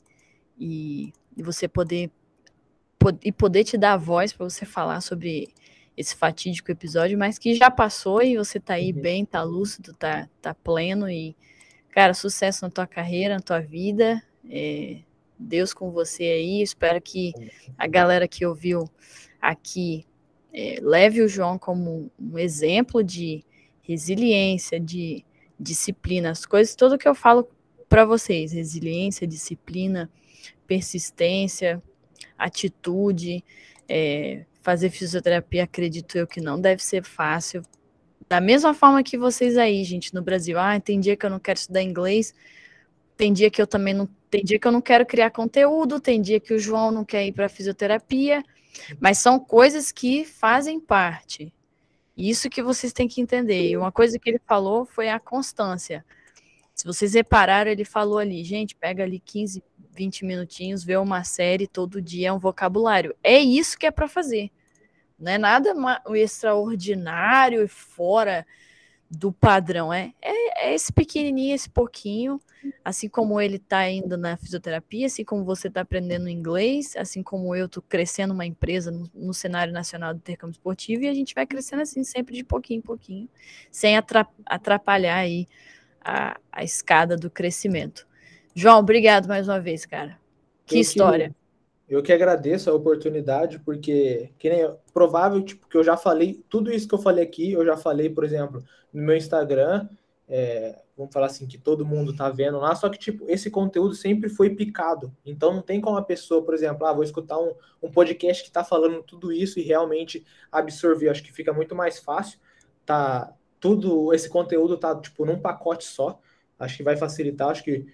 e, e você poder, e poder te dar a voz para você falar sobre esse fatídico episódio, mas que já passou e você tá aí uhum. bem, tá lúcido, tá, tá pleno e, cara, sucesso na tua carreira, na tua vida. É, Deus com você aí. Espero que a galera que ouviu aqui é, leve o João como um exemplo de resiliência, de disciplina, as coisas, tudo que eu falo para vocês, resiliência, disciplina, persistência, atitude, é, fazer fisioterapia, acredito eu que não deve ser fácil. Da mesma forma que vocês aí, gente, no Brasil, ah, tem dia que eu não quero estudar inglês, tem dia que eu também não, tem dia que eu não quero criar conteúdo, tem dia que o João não quer ir para fisioterapia, mas são coisas que fazem parte. Isso que vocês têm que entender. E uma coisa que ele falou foi a constância. Se vocês repararam, ele falou ali, gente, pega ali 15, 20 minutinhos, vê uma série todo dia, é um vocabulário. É isso que é para fazer. Não é nada extraordinário e fora do padrão. É, é, é, esse pequenininho, esse pouquinho, assim como ele está indo na fisioterapia, assim como você está aprendendo inglês, assim como eu estou crescendo uma empresa no, no, cenário nacional do intercâmbio esportivo, e a gente vai crescendo assim, sempre de pouquinho em pouquinho, sem atrapalhar aí a, a escada do crescimento. João, obrigado mais uma vez, cara. Que eu história. Que, eu que agradeço a oportunidade, porque que nem provável, tipo, que eu já falei, tudo isso que eu falei aqui, eu já falei, por exemplo, no meu Instagram, é, vamos falar assim, que todo mundo tá vendo lá, só que, tipo, esse conteúdo sempre foi picado. Então não tem como a pessoa, por exemplo, ah, vou escutar um, um podcast que tá falando tudo isso e realmente absorver. Acho que fica muito mais fácil. Tá, tudo, esse conteúdo tá, tipo, num pacote só. Acho que vai facilitar, acho que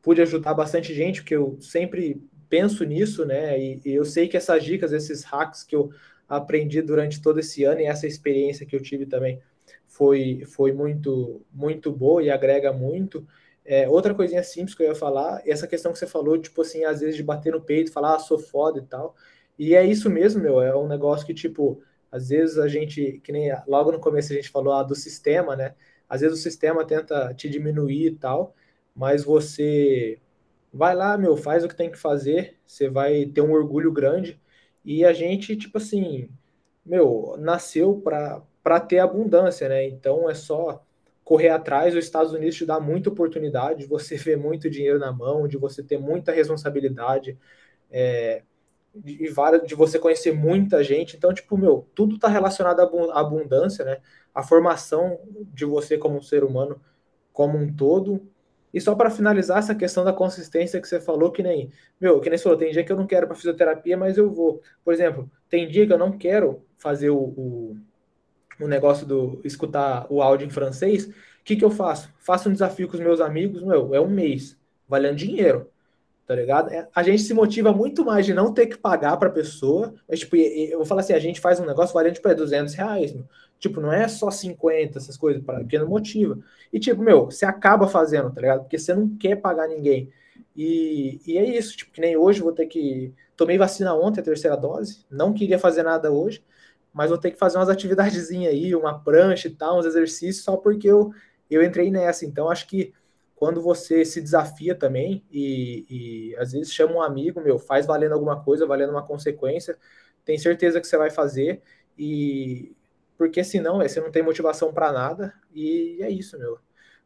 pude ajudar bastante gente, porque eu sempre penso nisso, né? E, e eu sei que essas dicas, esses hacks que eu aprendi durante todo esse ano e essa experiência que eu tive também foi, foi muito, muito boa e agrega muito. É, outra coisinha simples que eu ia falar, essa questão que você falou, tipo assim, às vezes de bater no peito, falar, ah, sou foda e tal. E é isso mesmo, meu, é um negócio que, tipo, às vezes a gente, que nem logo no começo a gente falou ah, do sistema, né? Às vezes o sistema tenta te diminuir e tal, mas você vai lá, meu, faz o que tem que fazer, você vai ter um orgulho grande. E a gente, tipo assim, meu, nasceu para ter abundância, né? Então é só correr atrás. Os Estados Unidos te dá muita oportunidade de você ver muito dinheiro na mão, de você ter muita responsabilidade, é, de, de você conhecer muita gente. Então, tipo, meu, tudo está relacionado à abundância, né? A formação de você como um ser humano como um todo. E só para finalizar essa questão da consistência que você falou, que nem, meu, que nem você falou, tem dia que eu não quero para fisioterapia, mas eu vou. Por exemplo, tem dia que eu não quero fazer o, o o negócio do escutar o áudio em francês, o que, que eu faço? Faço um desafio com os meus amigos, meu, é um mês, valendo dinheiro, tá ligado? É, a gente se motiva muito mais de não ter que pagar pra pessoa, mas, tipo, eu vou falar assim, a gente faz um negócio valendo, tipo, é 200 reais, meu. Tipo, não é só 50, essas coisas, porque não motiva. E, tipo, meu, você acaba fazendo, tá ligado? Porque você não quer pagar ninguém. E, e é isso, tipo, que nem hoje vou ter que... Tomei vacina ontem, a terceira dose, não queria fazer nada hoje, mas vou ter que fazer umas atividadezinhas aí, uma prancha e tal, uns exercícios, só porque eu, eu entrei nessa. Então, acho que quando você se desafia também e, e às vezes chama um amigo, meu, faz valendo alguma coisa, valendo uma consequência, tem certeza que você vai fazer e porque senão você não tem motivação para nada e é isso, meu.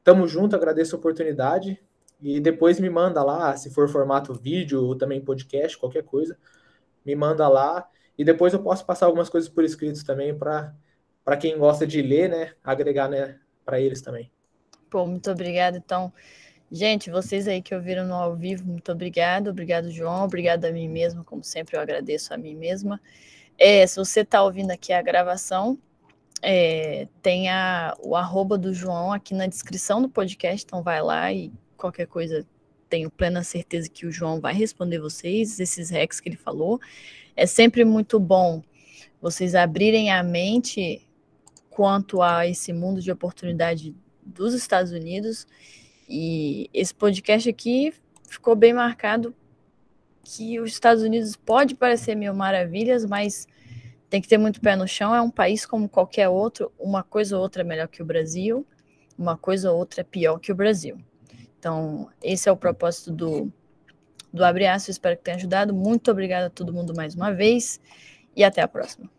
Tamo junto, agradeço a oportunidade e depois me manda lá, se for formato vídeo ou também podcast, qualquer coisa, me manda lá e depois eu posso passar algumas coisas por escritos também para quem gosta de ler, né? Agregar né, para eles também. Pô, muito obrigada. Então, gente, vocês aí que ouviram no ao vivo, muito obrigado. Obrigado, João. Obrigado a mim mesma. Como sempre, eu agradeço a mim mesma. É, se você está ouvindo aqui a gravação, é, tem a, o arroba do João aqui na descrição do podcast, então vai lá e qualquer coisa tenho plena certeza que o João vai responder vocês, esses hacks que ele falou. É sempre muito bom vocês abrirem a mente quanto a esse mundo de oportunidade dos Estados Unidos. E esse podcast aqui ficou bem marcado que os Estados Unidos pode parecer mil maravilhas, mas tem que ter muito pé no chão. É um país como qualquer outro. Uma coisa ou outra é melhor que o Brasil, uma coisa ou outra é pior que o Brasil. Então, esse é o propósito do, do Abre Aço. Espero que tenha ajudado. Muito obrigada a todo mundo mais uma vez e até a próxima.